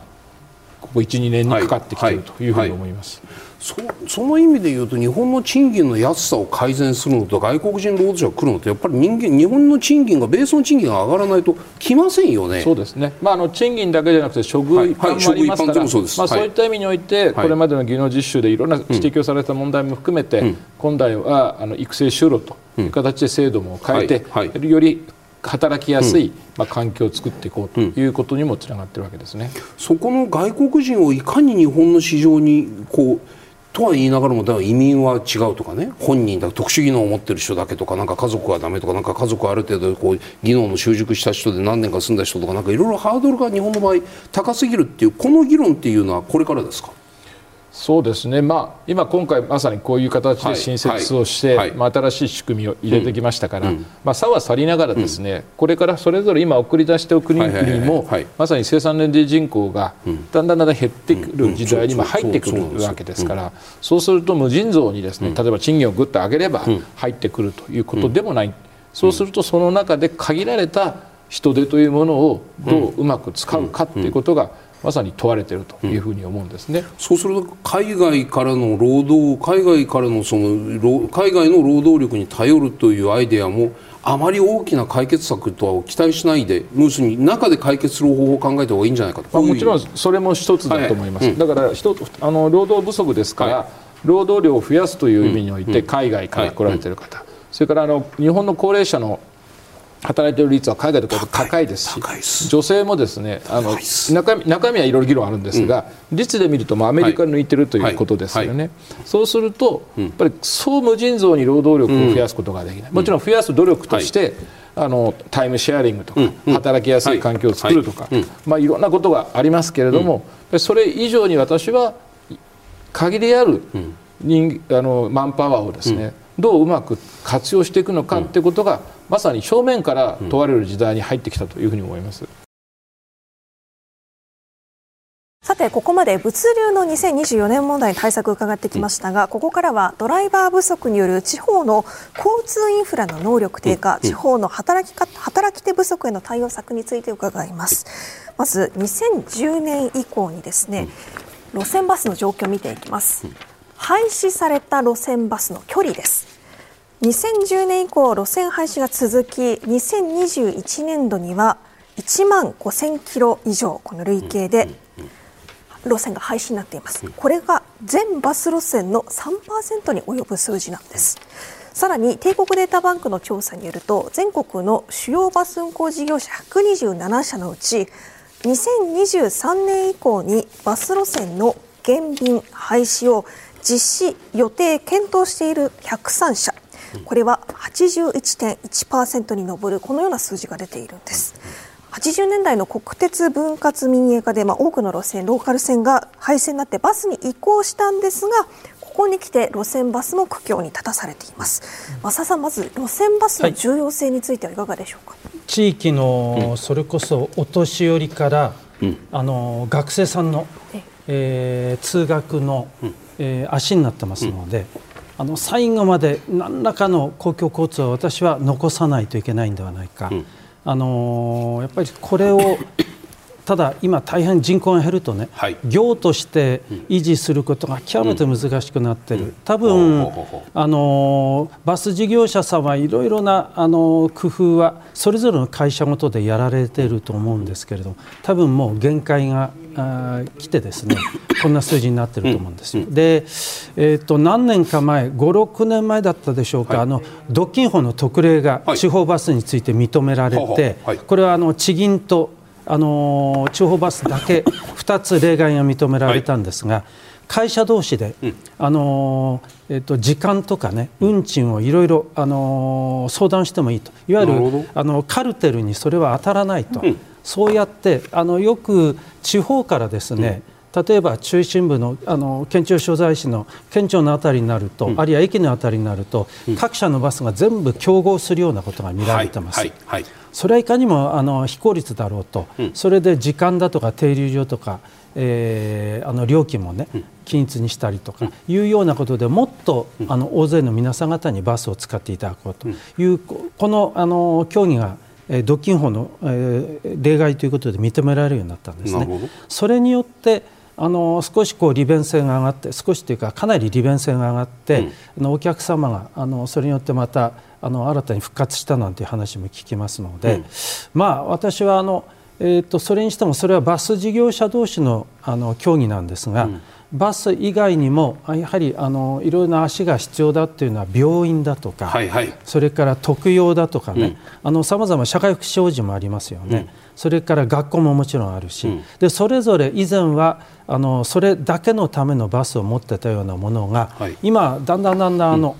ここ12年にかかってきているというふうに思います。はい。はいそその意味でいうと日本の賃金の安さを改善するのと外国人労働者が来るのとやっぱり人間日本の賃金がベースの賃金が上がらないと来ませんよね。そうですね。まああの賃金だけじゃなくて処遇一般もありますから、はいはい、そうまあそういった意味において、これまでの技能実習でいろんな指摘をされた問題も含めて、うん、今代はあの育成就労という形で制度も変えて、より働きやすい、まあ、環境を作っていこうということにもつながってるわけですね。そこの外国人をいかに日本の市場にこうとは言いながらもだから移民は違うとかね本人だ特殊技能を持ってる人だけとかなんか家族はダメとかなんか家族はある程度こう技能の習熟した人で何年か住んだ人とかなんかいろいろハードルが日本の場合高すぎるっていうこの議論っていうのはこれからですか？そうですね、まあ、今、今回まさにこういう形で新設をして、はい。はい、まあ、新しい仕組みを入れてきましたから、うん、まあ、差は去りながらですね、うん、これからそれぞれ今送り出しておく国々も、まさに生産年齢人口がだんだんだんだん減ってくる時代に今入ってくるわけですから、そうすると無尽蔵にですね、例えば賃金をぐっと上げれば入ってくるということでもない、そうするとその中で限られた人手というものをどううまく使うかということが、まさに問われているというふうに思うんですね、うん、そうすると海外からの労働海外からのその海外の労働力に頼るというアイデアもあまり大きな解決策とは期待しないで要するに中で解決する方法を考えた方がいいんじゃないかと、まあ、もちろんそれも一つだと思います、はい。はいうん、だから一あの労働不足ですから、はい、労働量を増やすという意味において、海外から来られている方、それからあの日本の高齢者の働いている率は海外と比べて高い。ですし女性もですねあの中身中身はいろいろ議論あるんですが、うん、率で見るともアメリカに抜いてるということですよね、はい。はい、そうすると、やっぱりそう無尽蔵に労働力を増やすことができない、もちろん増やす努力として、あのタイムシェアリングとか、働きやすい環境を作るとか、い。まあ、いろんなことがありますけれども、それ以上に私は限りある人あのマンパワーをですね、どううまく活用していくのかっていうことが、まさに正面から問われる時代に入ってきたというふうに思います。さてここまで物流の2024年問題に対策を伺ってきましたが、ここからはドライバー不足による地方の交通インフラの能力低下、地方の働き方働き手不足への対応策について伺います。まず2010年以降にですね路線バスの状況を見ていきます。廃止された路線バスの距離です2010年以降路線廃止が続き2021年度には1万5000キロ以上この累計で路線が廃止になっています。これが全バス路線の3%に及ぶ数字なんです。さらに帝国データバンクの調査によると全国の主要バス運行事業者127社のうち2023年以降にバス路線の減便廃止を実施予定検討している103社これは81.1%に上るこのような数字が出ているんです。80年代の国鉄分割民営化で、まあ、多くの路線ローカル線が廃線になってバスに移行したんですがここに来て路線バスも苦境に立たされています。増田さんまず路線バスの重要性についてはいかがでしょうか、はい、地域のそれこそお年寄りから、うん、あの学生さんの、えー、通学の、うん、えー、足になってますので、うんあの最後まで何らかの公共交通を私は残さないといけないんではないか、うん、あのやっぱりこれを ただ今大変人口が減るとね、はい、業として維持することが極めて難しくなってる、うん、多分あのバス事業者さんはいろいろなあの工夫はそれぞれの会社ごとでやられていると思うんですけれども多分もう限界があ来てですね こんな数字になってると思うんですよ。で、えーと、何年か前56年前だったでしょうか、はい、あの独禁法の特例が地方バスについて認められて、はい、これはあの地銀とあの地方バスだけ 2つ例外が認められたんですが、はい、会社同士で、うん、あのえっと、時間とかね運賃をいろいろ相談してもいいと。いわゆるあのカルテルにそれは当たらないと、うん、そうやってあのよく地方からですね、例えば中心部のあの県庁所在地の県庁の辺りになると、うん、あるいは駅の辺りになると、うん、各社のバスが全部競合するようなことが見られてます。はいはいはい、それはいかにもあの非効率だろうと、うん、それで時間だとか停留所とか、えー、あの料金もね、均一にしたりとかいうようなことでもっとあの大勢の皆さん方にバスを使っていただこうという、このあの協議が独禁法の例外ということで認められるようになったんですね。それによってあの少しこう利便性が上がって少しというかかなり利便性が上がって、うん、あのお客様があのそれによってまたあの新たに復活したなんていう話も聞きますので、うん、まあ私はあの、えーと、それにしてもそれはバス事業者同士のあの協議なんですが、うん、バス以外にもやはりあのいろいろな足が必要だっていうのは病院だとか、はいはい、それから特養だとかねさまざま社会福祉法人もありますよね、うん、それから学校ももちろんあるし、うん、でそれぞれ以前はあのそれだけのためのバスを持ってたようなものが、はい、今だんだんだんだんあの、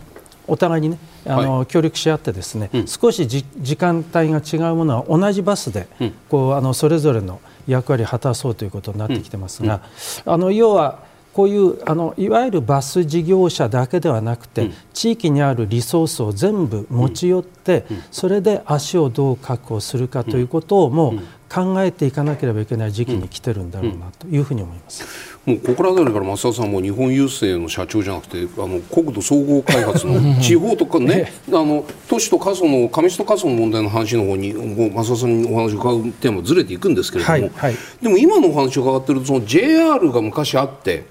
お互いにねあの、はい、協力し合ってですね、少し時間帯が違うものは同じバスで、こうあのそれぞれの役割を果たそうということになってきてますが、あの要はこういうあのいわゆるバス事業者だけではなくて、うん、地域にあるリソースを全部持ち寄って、うん、それで足をどう確保するかということをもう考えていかなければいけない時期に来てるんだろうなというふうに思います。もうここら辺りから増田さんも日本郵政の社長じゃなくてあの国土総合開発の地方とかね あの都市と過疎の上市と過疎の問題の話の方にもう増田さんにお話を伺うテーマずれていくんですけれども、はいはい、でも今のお話を伺ってるとその JR が昔あって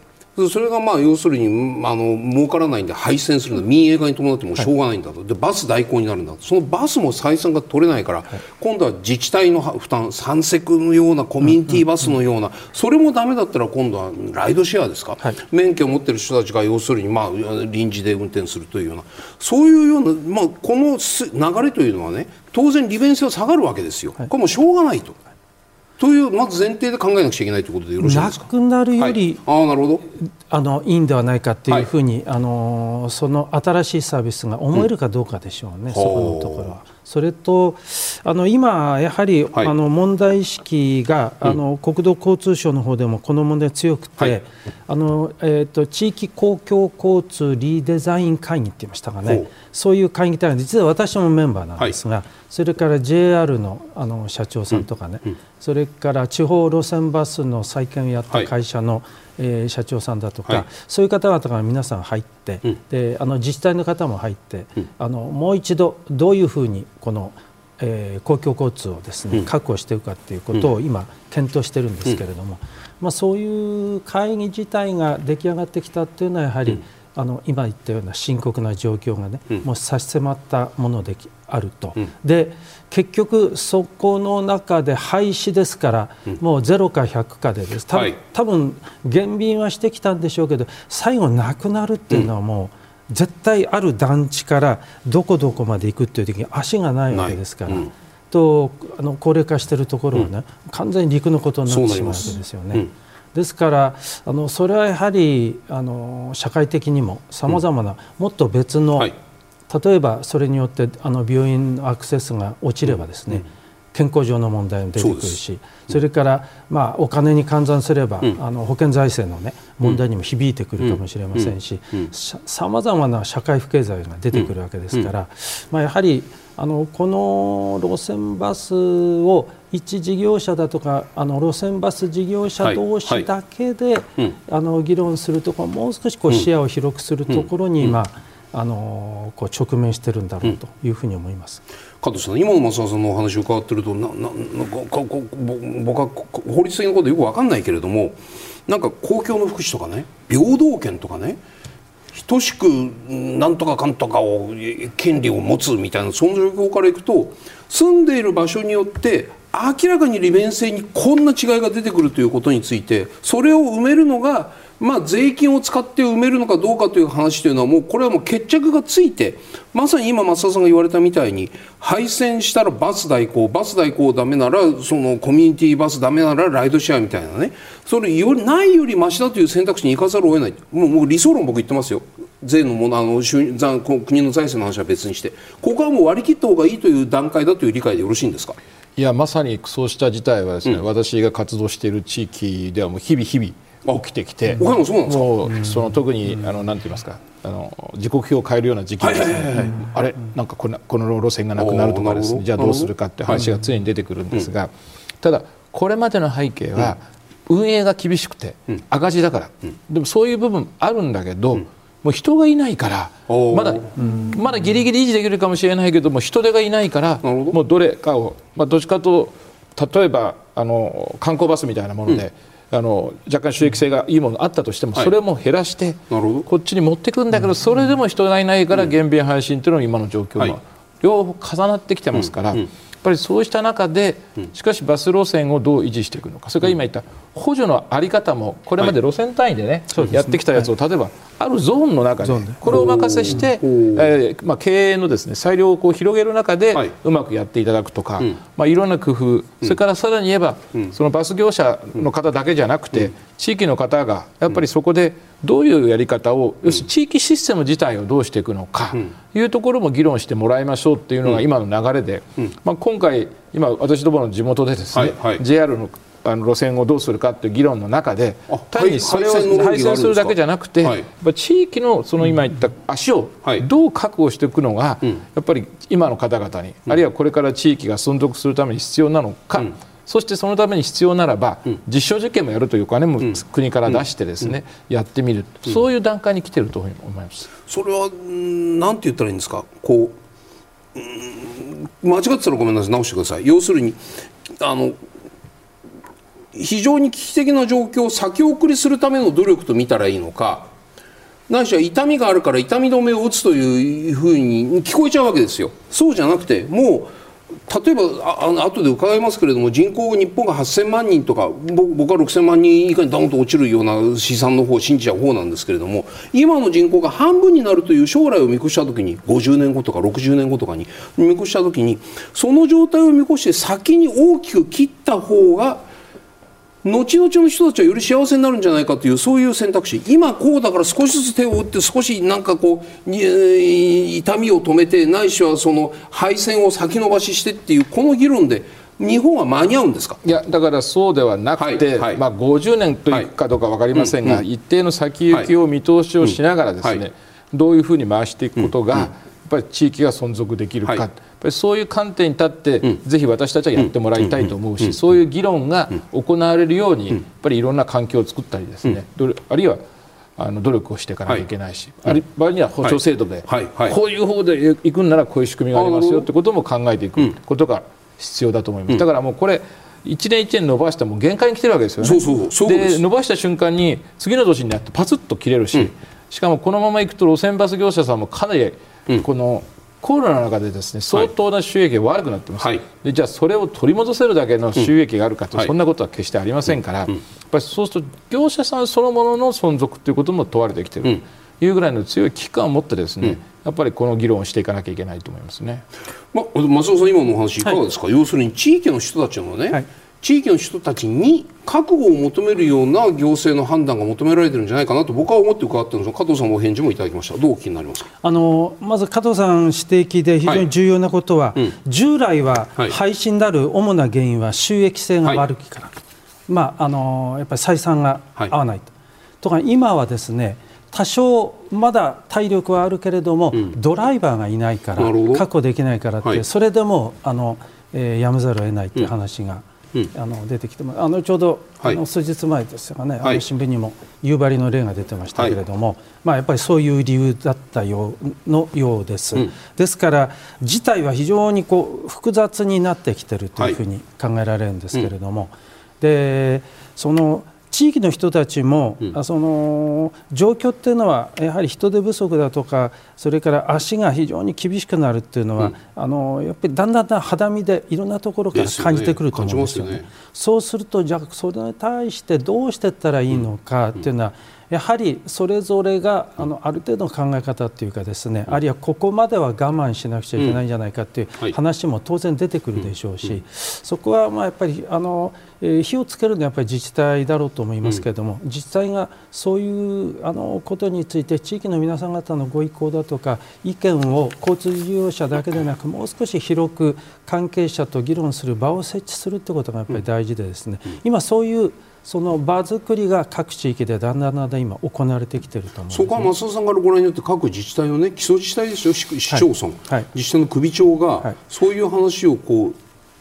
それがまあ要するにあの儲からないんで廃線するの。民営化に伴ってもしょうがないんだと、でバス代行になるんだそのバスも採算が取れないから、今度は自治体の負担三セクのようなコミュニティバスのような、それもだめだったら今度はライドシェアですか、はい、免許を持ってる人たちが要するにまあ臨時で運転するというような。そういうような、まあ、この流れというのはね当然利便性は下がるわけですよ、これもしょうがないと。というまず前提で考えなくちゃいけないということでよろしいですか？なくなるより、はい、あなるほどあのいいんではないかというふうに、はい、あのその新しいサービスが思えるかどうかでしょうね、うん、そこのところは。それとあの今、やはり、はい、あの問題意識が、あの国土交通省の方でもこの問題強くて、はい、あのえーと、地域公共交通リデザイン会議って言いましたかね。そういう会議体が実は私もメンバーなんですが、はい、それから JR のあの社長さんとかね、うん。うん、それから地方路線バスの再建をやった会社の、えー、社長さんだとか、はい、そういう方々が皆さん入って、うん、であの自治体の方も入って、うん、あのもう一度どういうふうにこの、えー、公共交通をですね、うん、確保していくかということを今検討しているんですけれども、まあ、そういう会議自体が出来上がってきたというのはやはり、あの今言ったような深刻な状況がね、もう差し迫ったものであると。で結局そこの中で廃止ですから、もう0か100かでです。多分,、多分減便はしてきたんでしょうけど最後なくなるっていうのはもう、絶対ある団地からどこどこまで行くっていう時に足がないわけですから。とあの高齢化しているところはね、完全に陸のことになってしまうわけですよね。ですからあのそれはやはりあの社会的にもさまざまな、もっと別の、はい。例えばそれによってあの病院のアクセスが落ちればですね、うん。健康上の問題も出てくるしそれから、まあ、お金に換算すれば、うん、あの保険財政の、ね、問題にも響いてくるかもしれませんしさまざまな社会不経済が出てくるわけですから、まあ、やはりあのこの路線バスを一事業者だとかあの路線バス事業者同士だけで、はい。はい、あの議論するところもう少しこう視野を広くするところに、まああのこう直面してるんだろうというふうに思います。加藤さん今の松田さんのお話を伺ってるとなななんか僕は法律的なことよく分かんないけれどもなんか公共の福祉とかね平等権とかね等しくなんとかかんとかを権利を持つみたいなその状況からいくと住んでいる場所によって明らかに利便性にこんな違いが出てくるということについてそれを埋めるのがまあ、税金を使って埋めるのかどうかという話というのはもうこれはもう決着がついてまさに今増田さんが言われたみたいに廃線したらバス代行バス代行ダメならそのコミュニティバスダメならライドシェアみたいなね。それよりないよりましだという選択肢に行かざるを得ない。もうもう理想論僕言ってますよ。税のものあの国の財政の話は別にして。ここはもう割り切った方がいいという段階だという理解でよろしいんですか？いやまさにそうした事態はですね、うん、私が活動している地域ではもう日々日々起きてきて、うなんですか？もうその特にあのなんて言いますか？あの時刻表を変えるような時期。ですね、あれなんかこのこの路線がなくなるとかですね。じゃあどうするかって話が常に出てくるんですが、ただこれまでの背景は、運営が厳しくて赤字だから、でもそういう部分あるんだけど、もう人がいないからまだまだギリギリ維持できるかもしれないけども人手がいないからもうどれかを、まあ、どっちかと例えばあの観光バスみたいなもので、あの若干収益性がいいものがあったとしても、それも減らして、こっちに持っていくんだけど、それでも人がいないから減便配信というのが今の状況が両方重なってきてますから、ぱりそうした中でしかしバス路線をどう維持していくのかそれから今言った補助の在り方もこれまで路線単位でね、はい、やってきたやつを例えばあるゾーンの中でこれをお任せして、えーまあ、経営のですね裁量をこう広げる中でうまくやっていただくとか、まあ、いろんな工夫。それからさらに言えばそのバス業者の方だけじゃなくて地域の方がやっぱりそこでどういうやり方を要するに地域システム自体をどうしていくのかいうところも議論してもらいましょうっていうのが今の流れで、まあ、今回今私どもの地元でですね、はいはい、JR のあの路線をどうするかっていう議論の中で単にそれを配線するだけじゃなくて、はい、地域のその今言った足をどう確保していくのが、やっぱり今の方々に、あるいはこれから地域が存続するために必要なのか、そしてそのために必要ならば、実証実験もやるというかね、国から出してですね、やってみる、そういう段階に来ていると思います。それはなんて言ったらいいんですか？こう間違ってたらごめんなさい。直してください。要するにあの非常に危機的な状況を先送りするための努力と見たらいいのか。ないしは痛みがあるから痛み止めを打つというふうに聞こえちゃうわけですよ。そうじゃなくてもう例えばああの後で伺いますけれども人口日本が8000万人とか僕は6000万人以下にダウンと落ちるような試算の方を信じちゃう方なんですけれども今の人口が半分になるという将来を見越した時に50年後とか60年後とかに見越した時にその状態を見越して先に大きく切った方が後々の人たちはより幸せになるんじゃないかというそういう選択肢。今こうだから少しずつ手を打って少しなんかこう痛みを止めてないしはその配線を先延ばししてっていうこの議論で日本は間に合うんですか？いやだからそうではなくて、はいはい、まあ、50年というかどうか分かりませんが、はい、一定の先行きを見通しをしながらですね、どういうふうに回していくことが、やっぱり地域が存続できるか。ぱりそういう観点に立って、うん、ぜひ私たちはやってもらいたいと思うし、そういう議論が行われるように、やっぱりいろんな環境を作ったりですね、あるいはあの努力をしていかなきゃいけないし、はい、ある場合には保障制度で、はい。はい、こういう方でいくんならこういう仕組みがありますよってことも考えていくことが必要だと思います。だからもうこれ1年1年伸ばしたも限界に来てるわけですよね。で伸ばした瞬間に次の年になってパツッと切れるし、うん、しかもこのままいくと路線バス業者さんもかなりこのコロナの中でですね相当な収益が悪くなってます、はい、でじゃあそれを取り戻せるだけの収益があるかと、うん、そんなことは決してありませんから、うん、やっぱりそうすると業者さんそのものの存続ということも問われてきているというぐらいの強い危機感を持ってですね、うん、やっぱりこの議論をしていかなきゃいけないと思いますね、ま、松尾さん今のお話いかがですか、はい、要するに地域の人たちのね、はい地域の人たちに覚悟を求めるような行政の判断が求められてるんじゃないかなと僕は思って伺ってるんですが加藤さんもお返事もいただきました。どうお聞きになりますか？あのまず加藤さん指摘で非常に重要なことは、はいうん、従来は廃止になる主な原因は収益性が悪いから、はい、まあ、あのやっぱり採算が合わないと。はい、とか今はですね多少まだ体力はあるけれども、うん、ドライバーがいないから確保できないからって、それでもあの、えー、やめざるを得ないという話があの出てきてあのちょうど、あの数日前ですがね、あの新聞にも夕張の例が出てましたけれども、まあ、やっぱりそういう理由だったようのようです、ですから事態は非常にこう複雑になってきているというふうに考えられるんですけれども、でその地域の人たちも、うん、その状況っていうのはやはり人手不足だとかそれから足が非常に厳しくなるっていうのは、うん、あのやっぱりだんだんだん肌身でいろんなところから感じてくると思うんですよね。よね。そうするとじゃあそれに対してどうしていったらいいのかっていうのは、やはりそれぞれがあのある程度の考え方というかですね、あるいはここまでは我慢しなくちゃいけないんじゃないかという話も当然出てくるでしょうし、そこはまあやっぱりあの火をつけるのはやっぱり自治体だろうと思いますけれども、自治体がそういうあのことについて地域の皆さん方のご意向だとか意見を交通事業者だけでなくもう少し広く関係者と議論する場を設置するということがやっぱり大事でですね、今そういうその場作りが各地域でだんだんだんだん今行われてきていると思う、ね、そこは増田さんからご覧になって各自治体のね基礎自治体ですよ市町村、はい。はい、自治体の首長が、はい、そういう話をこ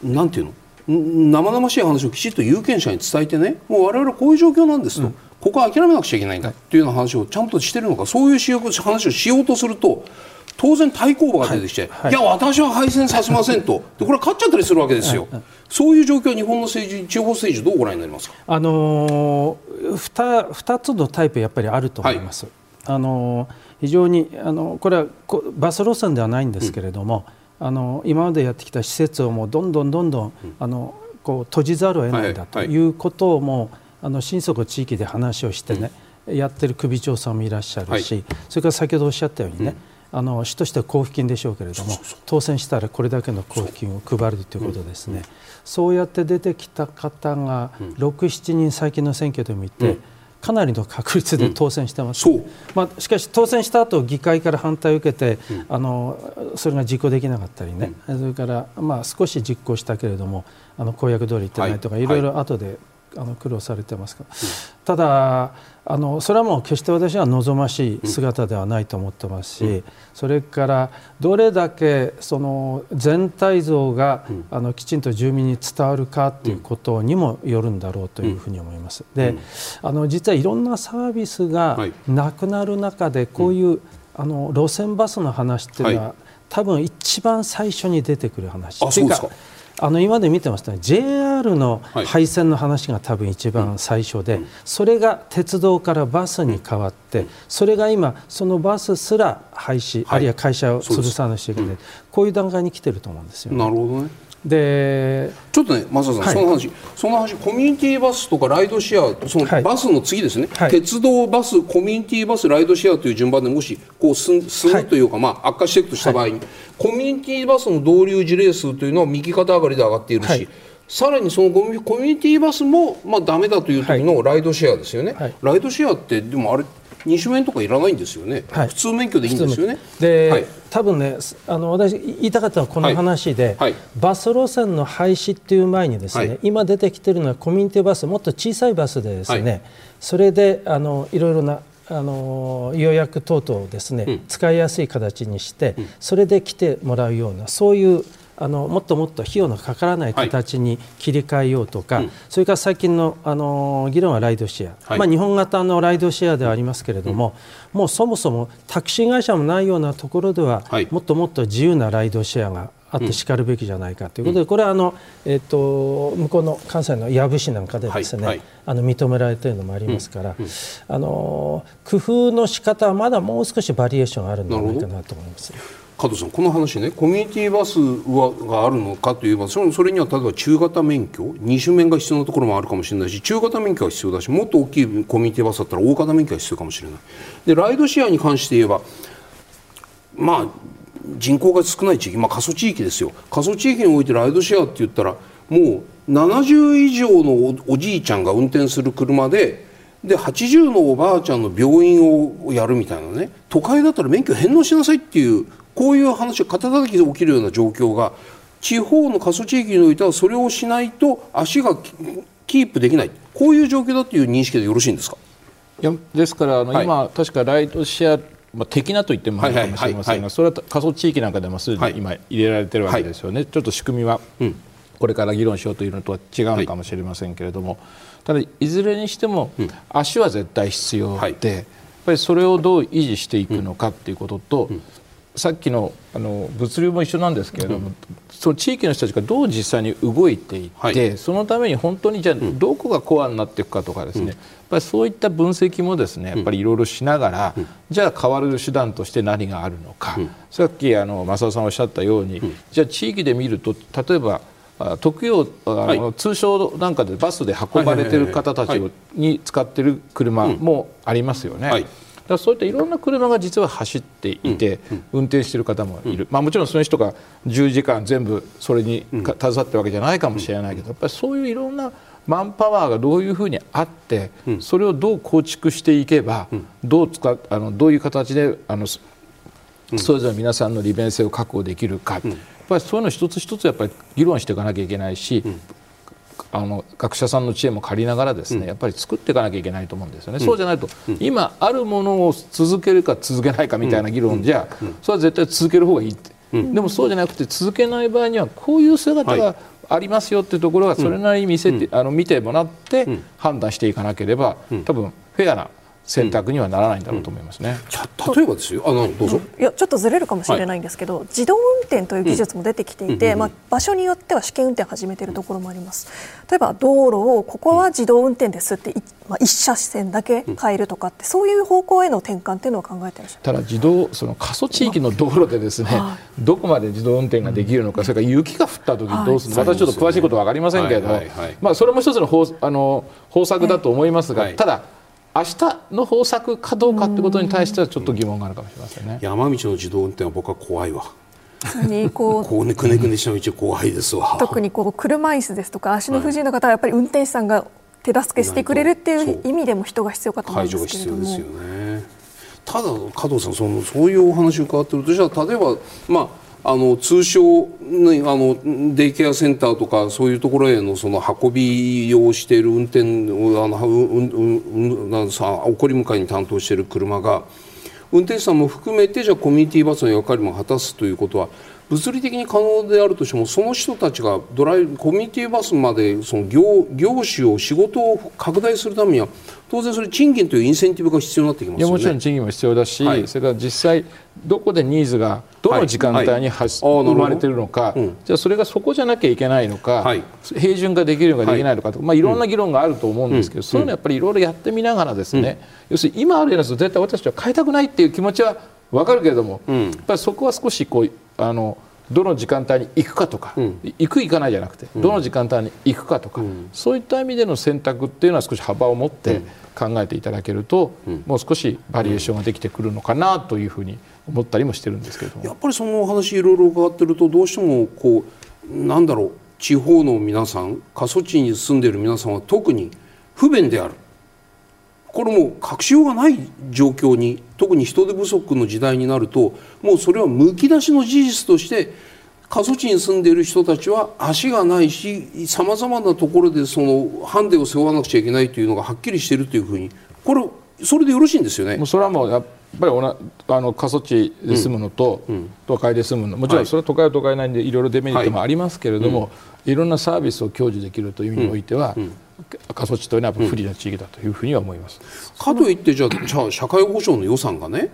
うなんていうの？生々しい話をきちっと有権者に伝えてねもう我々こういう状況なんですと、うん、ここは諦めなくちゃいけないんだっていうような話をちゃんとしてるのかそういう話をしようとすると当然対抗馬が出てきて、はい、い。や私は敗戦させませんと。でこれ勝っちゃったりするわけですよ。そういう状況、日本の政治、地方政治、どうご覧になりますか、あのー、2, 2つのタイプ、やっぱりあると思います。はい、あのー、非常にあのこれはバス路線ではないんですけれども、あの今までやってきた施設をもうどんどんどんどん、あのこう閉じざるを得ないんだということをもあの心底地域で話をしてね、やってる首長さんもいらっしゃるし、それから先ほどおっしゃったようにね、あの市としては交付金でしょうけれども当選したらこれだけの交付金を配るということですね、そうやって出てきた方が67人最近の選挙で見て、かなりの確率で当選してます、う。んまあ、しかし当選した後議会から反対を受けて、うん、あのそれが実行できなかったりね、うん、それから、まあ、少し実行したけれどもあの公約通りいってないとか、はい、いろいろ後であの苦労されてますか？ら、ただあのそれはもう決して私は望ましい姿ではないと思ってますし、うん、それからどれだけその全体像が、うん、あのきちんと住民に伝わるかということにもよるんだろうというふうに思います。で、あの実はいろんなサービスがなくなる中でこういう、あの路線バスの話っていうのは、はい、多分一番最初に出てくる話。あそうですかあの今まで見てますと JR の廃線の話が多分一番最初で、それが鉄道からバスに変わって、それが今そのバスすら廃止、あるいは会社を潰さなきゃいけない、こういう段階に来てると思うんですよ、ね、なるほどねでちょっとね、増田さん、はい、その話、その話、コミュニティバスとかライドシェア、そのバスの次ですね、はい、鉄道、バス、コミュニティバス、ライドシェアという順番でもしこう進むというか、まあ、悪化していくとした場合に、コミュニティバスの導入事例数というのは右肩上がりで上がっているし、さらにそのコミュニティバスも、まあ、だという時のライドシェアですよね、ライドシェアって、でもあれ、二種免とかいらないんですよね、はい、普通免許でいいんですよね。で、はい、多分ねあの私言いたかったのはこの話で、はい、バス路線の廃止っていう前にですね、今出てきてるのはコミュニティバスもっと小さいバスでですね、それであのいろいろなあの予約等々をですね、うん、使いやすい形にして、うん、それで来てもらうようなそういうあのもっともっと費用のかからない形に切り替えようとか、はい。うん、それから最近のあの議論はライドシェア、はい、まあ、日本型のライドシェアではありますけれども、うん、もうそもそもタクシー会社もないようなところでは、はい、もっともっと自由なライドシェアがあってしかるべきじゃないかということで、これはあの、えー、と向こうの関西の養父市なんかでですね、あの認められているのもありますから、あの工夫の仕方はまだもう少しバリエーションあるんじゃないかなと思います。加藤さんこの話ねコミュニティバスはがあるのかといえばそれには例えば中型免許二種免が必要なところもあるかもしれないし中型免許が必要だしもっと大きいコミュニティバスだったら大型免許が必要かもしれない。でライドシェアに関して言えばまあ人口が少ない地域、まあ、過疎地域ですよ。過疎地域においてライドシェアって言ったらもう70以上のおじいちゃんが運転する車でで80のおばあちゃんの病院をやるみたいなね都会だったら免許返納しなさいっていうこういう話が肩たたきで起きるような状況が地方の過疎地域においてはそれをしないと足がキープできない。こういう状況だという認識でよろしいんですか？いやですからあの、はい、今、確かライドシェアまあ、的なと言ってもいいかもしれませんが、それは過疎地域なんかでもすでに今入れられてるわけですよね、はい、ちょっと仕組みはこれから議論しようというのとは違うのかもしれませんけれども、ただいずれにしても足は絶対必要で、やっぱりそれをどう維持していくのかっていうことと、さっきのあの物流も一緒なんですけれども、うん、その地域の人たちがどう実際に動いていって、はい、そのために本当にじゃあどこがコアになっていくかとかですね、うん、やっぱりそういった分析もですねやっぱりいろいろしながら、うん、じゃあ変わる手段として何があるのか、さっきあの正雄さんおっしゃったように、じゃあ地域で見ると例えば特養あの、はい、通称なんかでバスで運ばれてる方たちに使ってる車もありますよね。はいだそういったいろんな車が実は走っていて、運転している方もいる、まあ、もちろんその人が10時間全部それに携わってるわけじゃないかもしれないけどやっぱりそういういろんなマンパワーがどういうふうにあってそれをどう構築していけばどう使あのどういう形であのそれぞれ皆さんの利便性を確保できるか、やっぱりそういうの一つ一つやっぱり議論していかなきゃいけないし、あの学者さんの知恵も借りながらですね、うん、やっぱり作っていかなきゃいけないと思うんですよね、うん、そうじゃないと、うん、今あるものを続けるか続けないかみたいな議論じゃ、それは絶対続ける方がいいって、でもそうじゃなくて続けない場合にはこういう姿がありますよっていうところはそれなりに見せて、あの見てもらって判断していかなければ多分フェアな選択にはならないんだろうと思いますね。うん、例えばですよ。あのどうぞ、いやちょっとずれるかもしれないんですけど、はい、自動運転という技術も出てきていて、まあ、場所によっては試験運転を始めているところもあります。例えば道路をここは自動運転ですってまあ、一車線だけ変えるとかって、そういう方向への転換っていうのを考えてらっしゃるただ自動その過疎地域の道路でですね、はい、どこまで自動運転ができるのか、それから雪が降った時どうするのか、はい、私ちょっと詳しいことは分かりませんけれども、まあ、それも一つの方あの方策だと思いますが、ただ明日の方策かどうかってことに対してはちょっと疑問があるかもしれませんね。山道の自動運転は僕は怖いわ。に こうこうねくねくねした道怖いですわ。特にこう車椅子ですとか足の不自由な方はやっぱり運転手さんが手助けしてくれるっていう意味でも人が必要かと思うんですけれども。ですよね。ただ加藤さんそのそういうお話を伺ってるとじゃあ例えばまああの通称ね、あのデイケアセンターとかそういうところへのその運びをしている運転をあのうんうんうんさ送り迎えに担当している車が運転手さんも含めてじゃあコミュニティバスの役割も果たすということは物理的に可能であるとしてもその人たちがドライコミュニティバスまでその業業種を仕事を拡大するためには当然それ賃金というインセンティブが必要になってきますよね。もちろん賃金も必要だし、はい、それから実際どこでニーズがどの時間帯に発、はい。はい、生まれているのか、うん、じゃあそれがそこじゃなきゃいけないのか、はい、平準化できるのかできないのかとか、まあ、いろんな議論があると思うんですけど、うん、そういうのやっぱりいろいろやってみながらですね、要するに今あるやつ絶対私たちは変えたくないっていう気持ちは分かるけれども、やっぱりそこは少しこうあのどの時間帯に行くかとか、うん、行く行かないじゃなくて、どの時間帯に行くかとか、うん、そういった意味での選択っていうのは少し幅を持って考えていただけると、うん、もう少しバリエーションができてくるのかなというふうに思ったりもしてるんですけどやっぱりそのお話いろいろ伺ってるとどうしてもこうなんだろう地方の皆さん過疎地に住んでいる皆さんは特に不便であるこれも隠しようがない状況に特に人手不足の時代になるともうそれはむき出しの事実として過疎地に住んでいる人たちは足がないしさまざまなところでそのハンデを背負わなくちゃいけないというのがはっきりしているというふうにこれそれでよろしいんですよね。もうそれはもうやっぱりあの過疎地で住むのと、うん、都会で住むの。もちろんそれは都会は都会なんでいろいろデメリットもありますけれども、はい、いろんなサービスを享受できるという意味においては、うん。うん過疎地というのは不利な地域だというふうには思います。かといってじゃあじゃあ社会保障の予算がね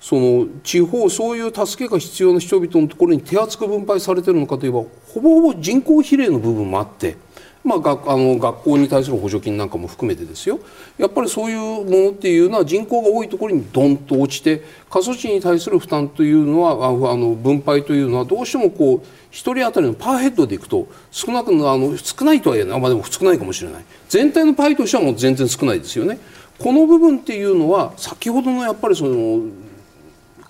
その地方そういう助けが必要な人々のところに手厚く分配されてるのかといえばほぼほぼ人口比例の部分もあって。まあ、学あの学校に対する補助金なんかも含めてですよ。やっぱりそういうものっていうのは人口が多いところにドンと落ちて過疎地に対する負担というのはあの分配というのはどうしてもこう1人当たりのパーヘッドでいくと少なくあの少ないとは言えない、まあ、でも少ないかもしれない。全体のパイとしてはもう全然少ないですよね。この部分っていうのは先ほどのやっぱりその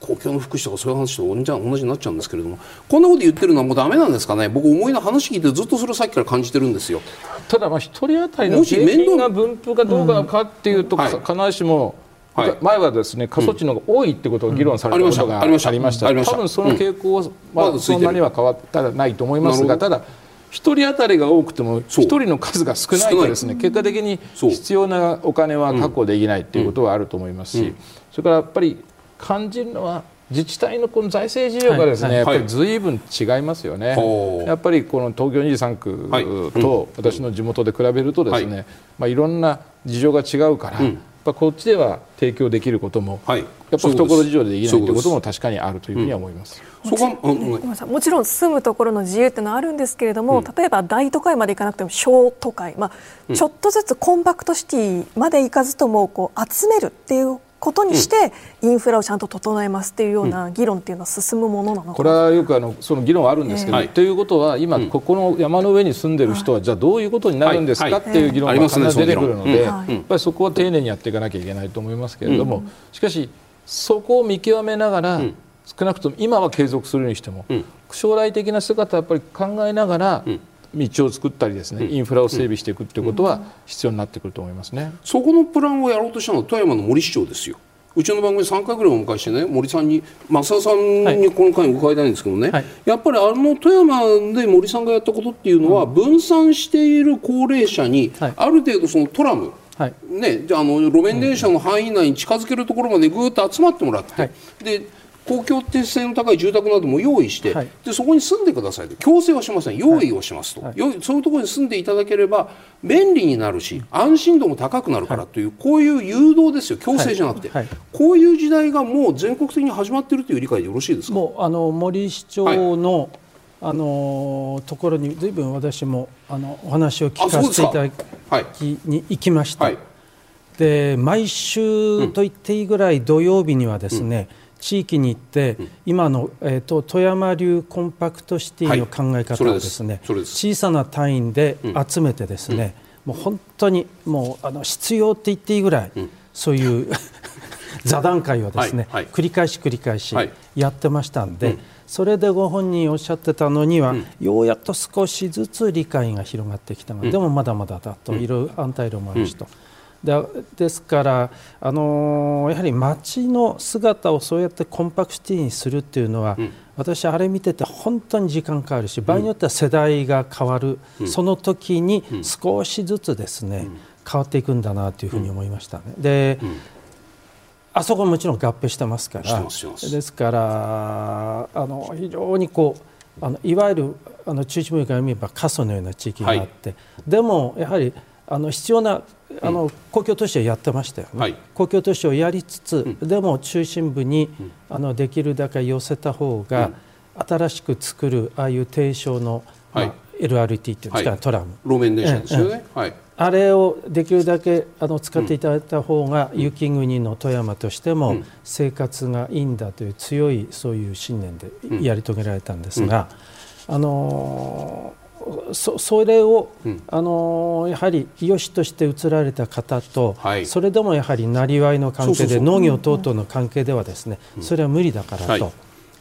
公共の福祉とかそういう話と同じになっちゃうんですけれどもこんなこと言ってるのはもうダメなんですかね？僕思いの話聞いてずっとそれをさっきから感じてるんですよ。ただまあ一人当たりの平均が分布がどうかかっていうと、うん。はい、必ずしもはい、前はですね過疎地のが多いってことを議論されたことがありました。多分その傾向は、まあ、そんなには変わったらないと思いますがただ1人当たりが多くても1人の数が少ないとですね結果的に必要なお金は確保できないということはあると思いますしそれからやっぱり感じるのは自治体のこの財政事情がですね、はい、やっぱりずい。ぶん違いますよね、はい、やっぱりこの東京23区と私の地元で比べるとですね、はい。まあ、いろんな事情が違うから、うん、こっちでは提供できることも、はい、やっぱ懐事情でできないということも確かにあるというふうには思います。そこもちろん住むところの自由っていうのはあるんですけれども、うん、例えば大都会まで行かなくても小都会、まあ、ちょっとずつコンパクトシティまで行かずともこう集めるっていうことにして、インフラをちゃんと整えますっていうような議論っていうのは進むものなのこれはよくあのその議論はあるんですけど、えー、ということは今ここの山の上に住んでる人はじゃあどういうことになるんですかっていう議論が必ず出てくるのでやっぱりそこは丁寧にやっていかなきゃいけないと思いますけれどもしかしそこを見極めながら少なくとも今は継続するにしても将来的な姿はやっぱり考えながら道を作ったりですね、インフラを整備していくということは必要になってくると思いますね。そこのプランをやろうとしたのは富山の森市長ですよ。うちの番組3回ぐらいお迎えしてね森さんに増田さんにこの回伺いたいんですけどね、はい、やっぱりあの富山で森さんがやったことっていうのは、分散している高齢者に、ある程度そのトラム、はい、ね、じゃあの路面電車の範囲内に近づけるところまでぐーっと集まってもらって、はい、で公共定性の高い住宅なども用意して、はい、でそこに住んでくださいと。強制はしません。用意をしますと、はい。はい、そういうところに住んでいただければ便利になるし安心度も高くなるからという、こういう誘導ですよ。強制じゃなくて、こういう時代がもう全国的に始まっているという理解でよろしいですか？もうあの森市長の、あのところにずいぶん私もあのお話を聞かせていただきに行きました。で毎週と言っていいぐらい土曜日にはですね、うん地域に行って、今の、えーと、富山流コンパクトシティの考え方をです。ね、はい、小さな単位で集めてですね、もう本当にもうあの必要って言っていいぐらい、そういう 座談会をですね、はい。はい、繰り返し繰り返しやってましたんで、それでご本人おっしゃってたのには、ようやっと少しずつ理解が広がってきたが、でもまだまだだといろいろ反対論もあるしと。でですから、あのー、やはり街の姿をそうやってコンパクシティにするっていうのは、うん、私あれ見てて本当に時間かかるし場合によっては世代が変わる、うん、その時に少しずつですね、うん、変わっていくんだなというふうに思いましたね。で、あそこももちろん合併してますからですからあの非常にこうあのいわゆるあの中心部から見れば過疎のような地域があって、はい、でもやはりあの必要なあの公共都市はやってましたよね、はい、公共都市をやりつつ、うん、でも中心部に、うん、あのできるだけ寄せた方が、うん、新しく作るああいう低床の、はい。まあ、LRT っていうんですか、はい、トラム。路面電車ですよね、はい、あれをできるだけあの使っていただいた方が、雪国の富山としても生活がいいんだという強いそういう信念でやり遂げられたんですが、あのーそそれを、うん、あのやはり良しとして移られた方と、はい、それでもやはりなりわいの関係で農業等々の関係ではですね、うん、それは無理だからと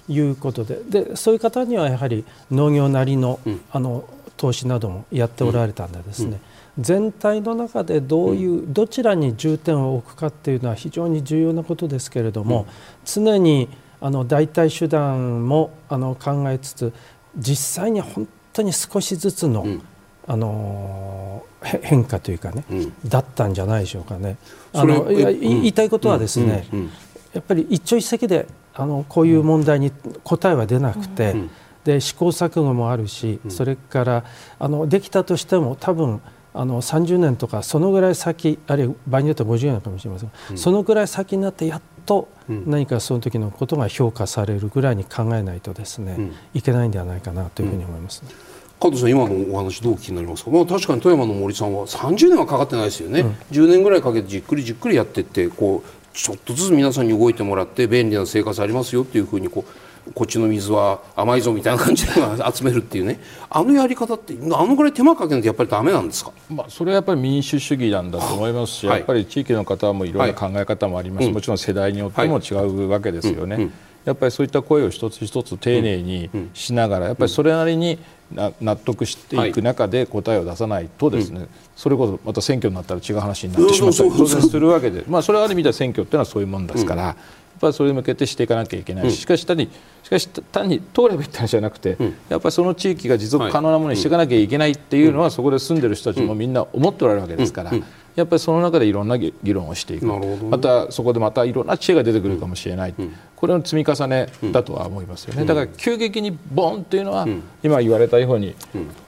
い。うことで。でそういう方にはやはり農業なりの,、あの投資などもやっておられたんでですね、全体の中でどういうどちらに重点を置くかっていうのは非常に重要なことですけれども、常にあの代替手段もあの考えつつ実際に本当に少しずつの、うん、あの変化というかね、うん、だったんじゃないでしょうかね。あの言いたいことはですね、やっぱり一朝一夕であのこういう問題に答えは出なくて、で試行錯誤もあるし、それからあのできたとしても多分あの30年とかそのぐらい先あるいは場合によっては50年かもしれません、うん、そのぐらい先になってやっと何かその時のことが評価されるぐらいに考えないとですね、うん、いけないんではないかなというふうに思います、ね、加藤さん今のお話どう気になりますか、まあ、確かに富山の森さんは30年はかかってないですよね、うん、10年ぐらいかけてじっくりじっくりやっていってこうちょっとずつ皆さんに動いてもらって便利な生活ありますよっていうふうにこうこっちの水は甘いぞみたいな感じで集めるっていうね。あのやり方ってあのぐらい手間かけないとやっぱりダメなんですか、まあ、それはやっぱり民主主義なんだと思いますし、はい、やっぱり地域の方もいろんな考え方もあります、はい、もちろん世代によっても違うわけですよね。うんうんやっぱりそういった声を一つ一つ丁寧にしながら、やっぱりそれなりに納得していく中で答えを出さないとですね、それこそまた選挙になったら違う話になってしまったり当然するわけで、まあ、それはある意味では選挙っていうのはそういうもんですから。やっぱりそれに向けてしていかなきゃいけないし、しかし単にしかし単に通ればいいって話じゃなくて、やっぱりその地域が持続可能なものにしていかなきゃいけないっていうのは、そこで住んでる人たちもみんな思っておられるわけですから、やっぱりその中でいろんな議論をしていく。またそこでまたいろんな知恵が出てくるかもしれない、うん、これの積み重ねだとは思いますよね、だから急激にボンっていうのは、今言われたように、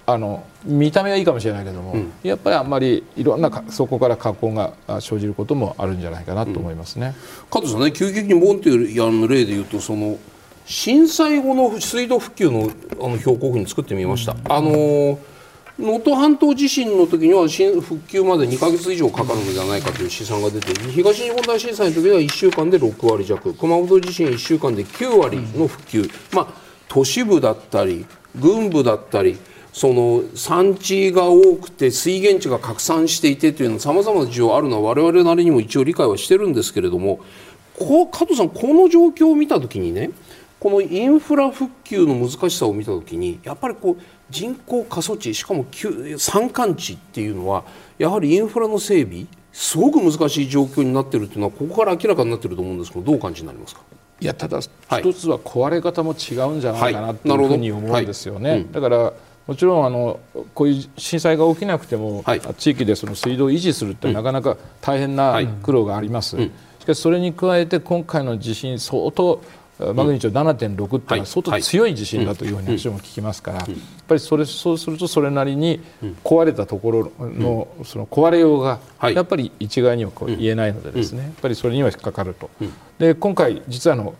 あの見た目はいいかもしれないけども、やっぱりあんまりいろんなそこから加工が生じることもあるんじゃないかなと思いますね。加藤さんね急激にボンっていうあの例で言うとその震災後の水道復旧のあの標高譜に作ってみました。あのー能登半島地震の時には復旧まで2か月以上かかるのではないかという試算が出て東日本大震災の時は1週間で6割弱。熊本地震1週間で9割の復旧、まあ、都市部だったり軍部だったりその産地が多くて水源地が拡散していてというのさまざまな事情あるのは我々なりにも一応理解はしてるんですけれどもこう加藤さんこの状況を見た時にねこのインフラ復旧の難しさを見た時にやっぱりこう人口過疎地しかも山間地っていうのはやはりインフラの整備すごく難しい状況になっているというのはここから明らかになっていると思うんですけどどう感じになりますか？いやただ一つは壊れ方も違うんじゃないかなというふうに思うんですよね。はい。はいうん、だからもちろんあのこういう震災が起きなくても、はい、地域でその水道を維持するってなかなか大変な苦労があります。うん、しかしそれに加えて今回の地震相当マグニチュード7.6っていうのは相当強い地震だというふうに私も聞きますから、やっぱりそれそうするとそれなりに壊れたところのその壊れようがやっぱり一概にはこう言えないのでですね、やっぱりそれには引っかかると。で今回実はあの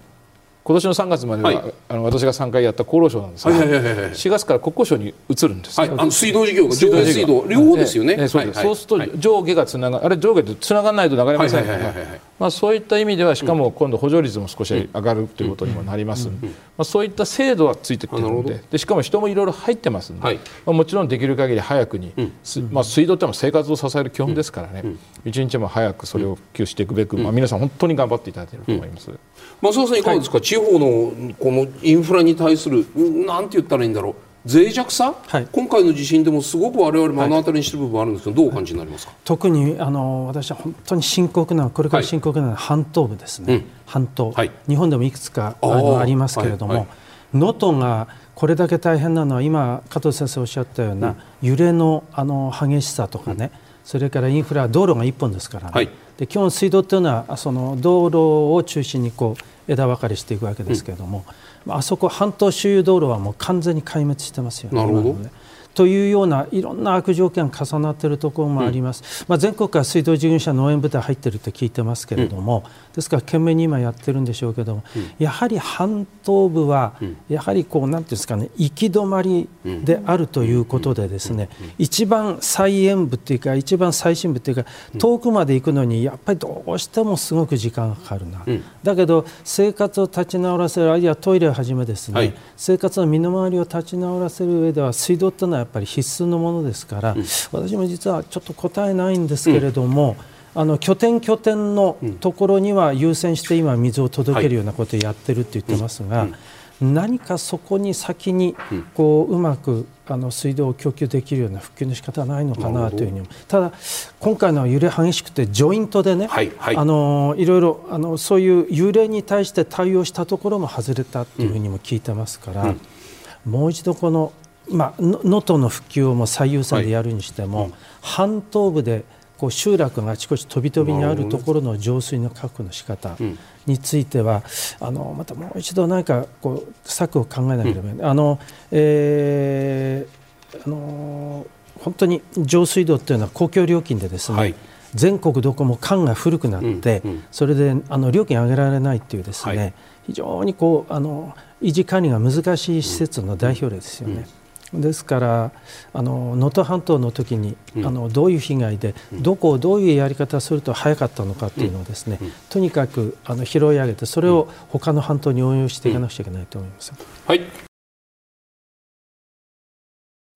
今年の3月までは、はい、あの私が3回やった厚労省なんですが、はいはいはいはい、4月から国交省に移るんです、はい、あの水道事業が上下水道両方ですよね、ねそうす。ると上下がつながあれ上下ってつながらないと流れませんから、まあ、そういった意味ではしかも今度補助率も少し上がるということにもなりますまあ、そういった制度はついてきてるのででしかも人もいろいろ入ってますので、はい、まあ、もちろんできる限り早くに、まあ、水道ってのは生活を支える基本ですからね、一日も早くそれを普及していくべく、まあ、皆さん本当に頑張っていただいていると思います。増田さんいかがですか、地方のこのインフラに対するなんて言ったらいいんだろう脆弱さ、はい、今回の地震でもすごく我々目の当たりにしてる部分あるんですけど、どうお感じになりますか？特にあの私は本当に深刻なこれから深刻な半島部ですね、はい、半島、はい、日本でもいくつかあのありますけれども能登、がこれだけ大変なのは今加藤先生おっしゃったような揺れのあの激しさとかね、それからインフラ道路が1本ですからね、で基本水道というのはその道路を中心にこう枝分かれしていくわけですけれども、うん、あそこ半島周遊道路はもう完全に壊滅してますよね。なるほどというようないろんな悪条件が重なっているところもあります、うん、まあ、全国から水道事業者農園部隊入っていると聞いてますけれども、うん、ですから懸命に今やってるんでしょうけども、うん、やはり半島部は、やはりこうなんていうんですかね行き止まりであるということでですね、一番最沿部というか一番最深部というか遠くまで行くのにやっぱりどうしてもすごく時間がかかるな、だけど生活を立ち直らせるあるいはトイレをはじめですね、はい、生活の身の回りを立ち直らせる上では水道というのはぱり必須のものですから、うん、私も実はちょっと答えないんですけれども、うん、あの拠点拠点のところには優先して今水を届けるようなことをやってるって言ってますが、何かそこに先にこううまくあの水道を供給できるような復旧の仕方はないのかなというふうに。ただ今回の揺れ激しくてジョイントでね、はいはい、あのいろいろあのそういう揺れに対して対応したところも外れたというふうにも聞いてますから、うん、もう一度このまあ、能登の復旧をも最優先でやるにしても、はい、半島部でこう集落があちこち飛び飛びにあるところの浄水の確保の仕方については、あのまたもう一度何かこう策を考えなければいけない、うん、あのえー、あの本当に上水道というのは公共料金でですね、はい、全国どこも管が古くなって、うんうん、それであの料金上げられないというですね、はい、非常にこうあの維持管理が難しい施設の代表例ですよね。ですから能登半島の時に、うん、あのどういう被害で、うん、どこをどういうやり方をすると早かったのかというのをですね、うん、とにかくあの拾い上げてそれを他の半島に応用していかなくちゃいけないと思います。はい。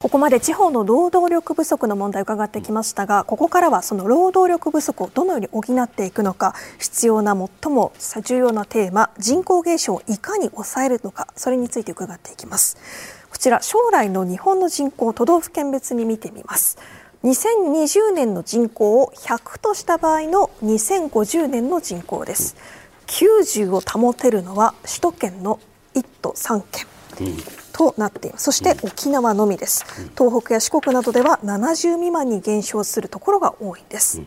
ここまで地方の労働力不足の問題を伺ってきましたがここからはその労働力不足をどのように補っていくのか必要な最も重要なテーマ人口減少をいかに抑えるのかそれについて伺っていきます。こちら将来の日本の人口都道府県別に見てみます。2020年の人口を100とした場合の2050年の人口です。90を保てるのは首都圏の1都3県、となっています。そして沖縄のみです、東北や四国などでは70未満に減少するところが多いんです、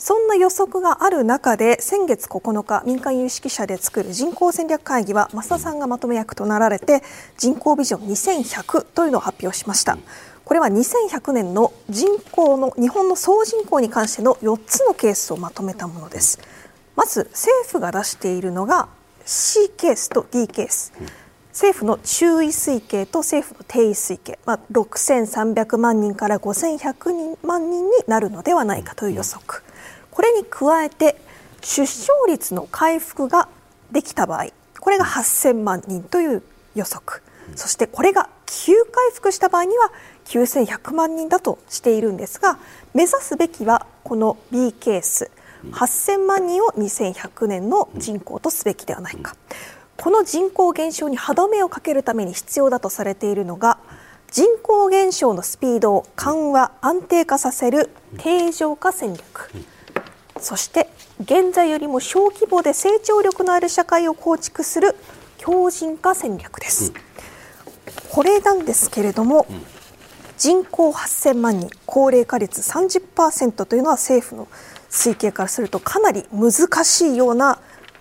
そんな予測がある中で先月9日民間有識者で作る人口戦略会議は増田さんがまとめ役となられて人口ビジョン2100というのを発表しました。これは2100年の人口の日本の総人口に関しての4つのケースをまとめたものです。まず政府が出しているのが C ケースと D ケース。政府の中位推計と政府の定位推計、まあ、6300万人から5100万人になるのではないかという予測。これに加えて出生率の回復ができた場合これが8000万人という予測。そしてこれが急回復した場合には9100万人だとしているんですが目指すべきはこの B ケース。8000万人を2100年の人口とすべきではないか。この人口減少に歯止めをかけるために必要だとされているのが人口減少のスピードを緩和安定化させる定常化戦略。そして現在よりも小規模で成長力のある社会を構築する強靭化戦略です、うん、これなんですけれども、うん、人口8000万人高齢化率30%というのは政府の推計からするとかなり難しいような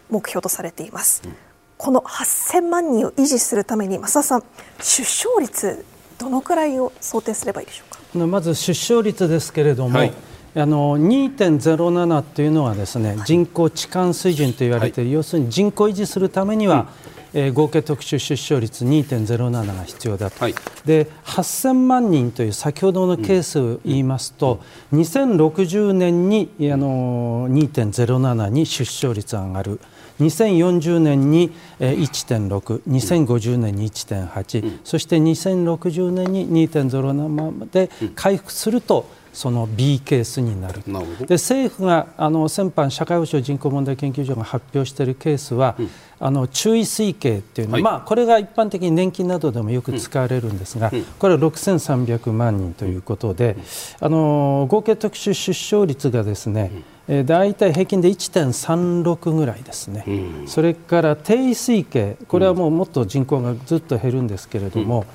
目標とされています、うん、この8000万人を維持するために増田さん出生率どのくらいを想定すればいいでしょうか？まず出生率ですけれども、はい、あの2.07というのはですね、はい、人口置換水準と言われている、はい、要するに人口維持するためには、うん、えー、合計特殊出生率2.07が必要だと、はい、で8000万人という先ほどのケースを言いますと、うん、2060年にあの2.07に出生率が上がる。2040年に1.6、2050年に1.8、うん、そして2060年に2.07まで回復すると、その B ケースになる。で政府があの先般社会保障人口問題研究所が発表しているケースは、うん、あの注意推計っていうのは、はい、まあ、これが一般的に年金などでもよく使われるんですが、うん、これは6300万人ということで、あの合計特殊出生率がですね、えー、大体平均で1.36ぐらいですね、うん、それから定位推計これはもうもっと人口がずっと減るんですけれども、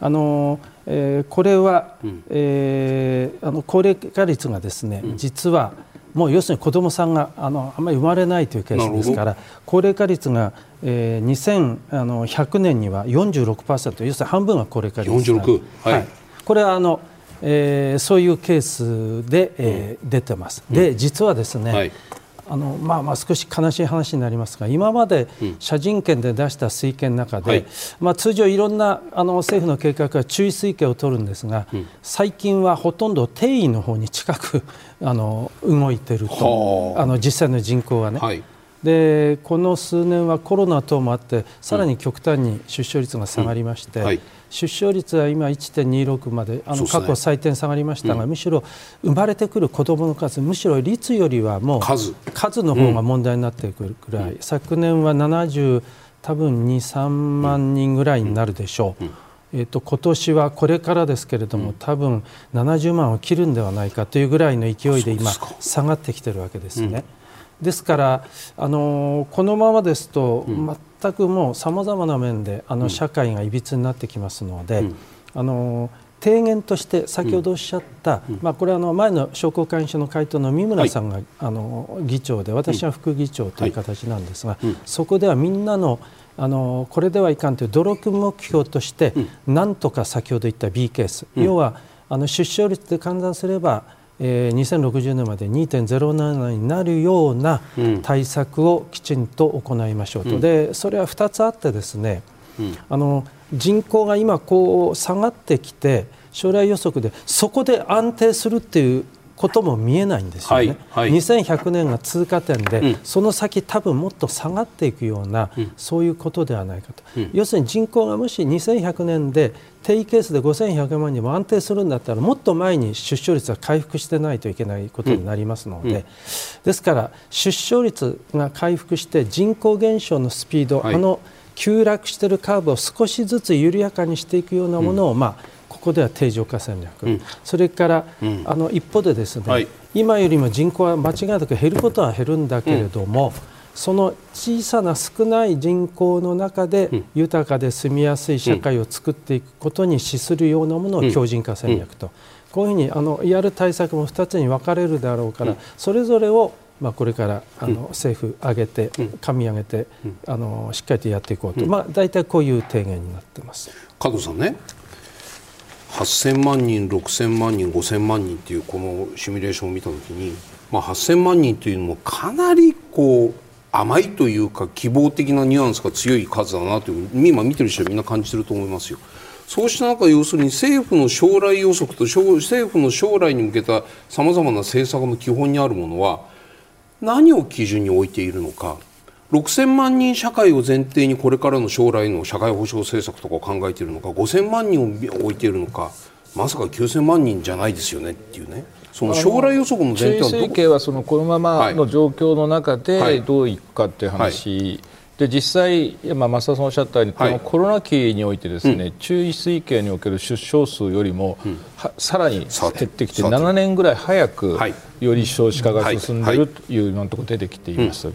あのえー、これは、うん、えー、あの高齢化率がですね、うん、実はもう要するに子どもさんがあのあんまり生まれないというケースですから高齢化率が、えー、2100年には46%要するに半分は高齢化率。46、はい、はい、これはあの、えー、そういうケースで、えー、出てます。で実はですね、はいあのまあ、まあ少し悲しい話になりますが今まで社人権で出した推計の中で、はい、まあ、通常いろんなあの政府の計画は注意推計を取るんですが、うん、最近はほとんど定位の方に近く あの動いていると。あの実際の人口はね。はい。でこの数年はコロナ等もあってさらに極端に出生率が下がりまして、うん。はい、出生率は今1.26まであの過去最低下がりましたが、うん、むしろ生まれてくる子どもの数むしろ率よりはもう数。数の方が問題になってくるくらい、うん、昨年は70多分2、3万人ぐらいになるでしょう。えーと、今年はこれからですけれども、多分70万を切るんではないかというぐらいの勢いで今下がってきているわけですね。ですからあのこのままですと、全くもうさまざまな面であの社会がいびつになってきますので、あの提言として先ほどおっしゃった、うん、まあ、これはあの前の商工会議所の回答の三村さんが、はい、あの議長で私は副議長という形なんですが、はい、そこではみんなのあのこれではいかんという努力目標として、うん、なんとか先ほど言った B ケース、うん、要はあの出生率で換算すればえー、2060年まで2.07になるような対策をきちんと行いましょうと、うん、でそれは2つあってですね、うん、あの人口が今こう下がってきて将来予測でそこで安定するっていうことも見えないんですよね、はいはい、2100年が通過点で、うん、その先多分もっと下がっていくような、うん、そういうことではないかと、うん、要するに人口がもし2100年で定位ケースで5100万人も安定するんだったらもっと前に出生率が回復してないといけないことになりますので、ですから出生率が回復して人口減少のスピード、はい、あの急落しているカーブを少しずつ緩やかにしていくようなものを、まあここでは定常化戦略、うん、それから、うん、あの一方でですね、はい、今よりも人口は間違いなく減ることは減るんだけれども、うん、その小さな少ない人口の中で豊かで住みやすい社会を作っていくことに資するようなものを強靭化戦略と、こういうふうにあのやる対策も2つに分かれるだろうから、それぞれをまあ、これからあの政府挙げて、噛み上げて、あのしっかりとやっていこうと、まあ、大体こういう提言になってます。加藤さんね8000万人6000万人5000万人っていうこのシミュレーションを見た時に、まあ、8000万人というのもかなりこう甘いというか希望的なニュアンスが強い数だなという今見てる人はみんな感じてると思いますよ。そうした中要するに政府の将来予測と政府の将来に向けたさまざまな政策の基本にあるものは何を基準に置いているのか6000万人社会を前提にこれからの将来の社会保障政策とかを考えているのか5000万人を置いているのかまさか9000万人じゃないですよねっていうね。その将来予測の前提はどこ？はそのこのままの状況の中でどういくかっていう話、はいはいで実際、まあ、増田さんおっしゃったように、このコロナ期においてですね、うん、注意推計における出生数よりも、うん、さらに減ってきて7年ぐらい早く、より少子化が進んでい。るという今のところ出てきています。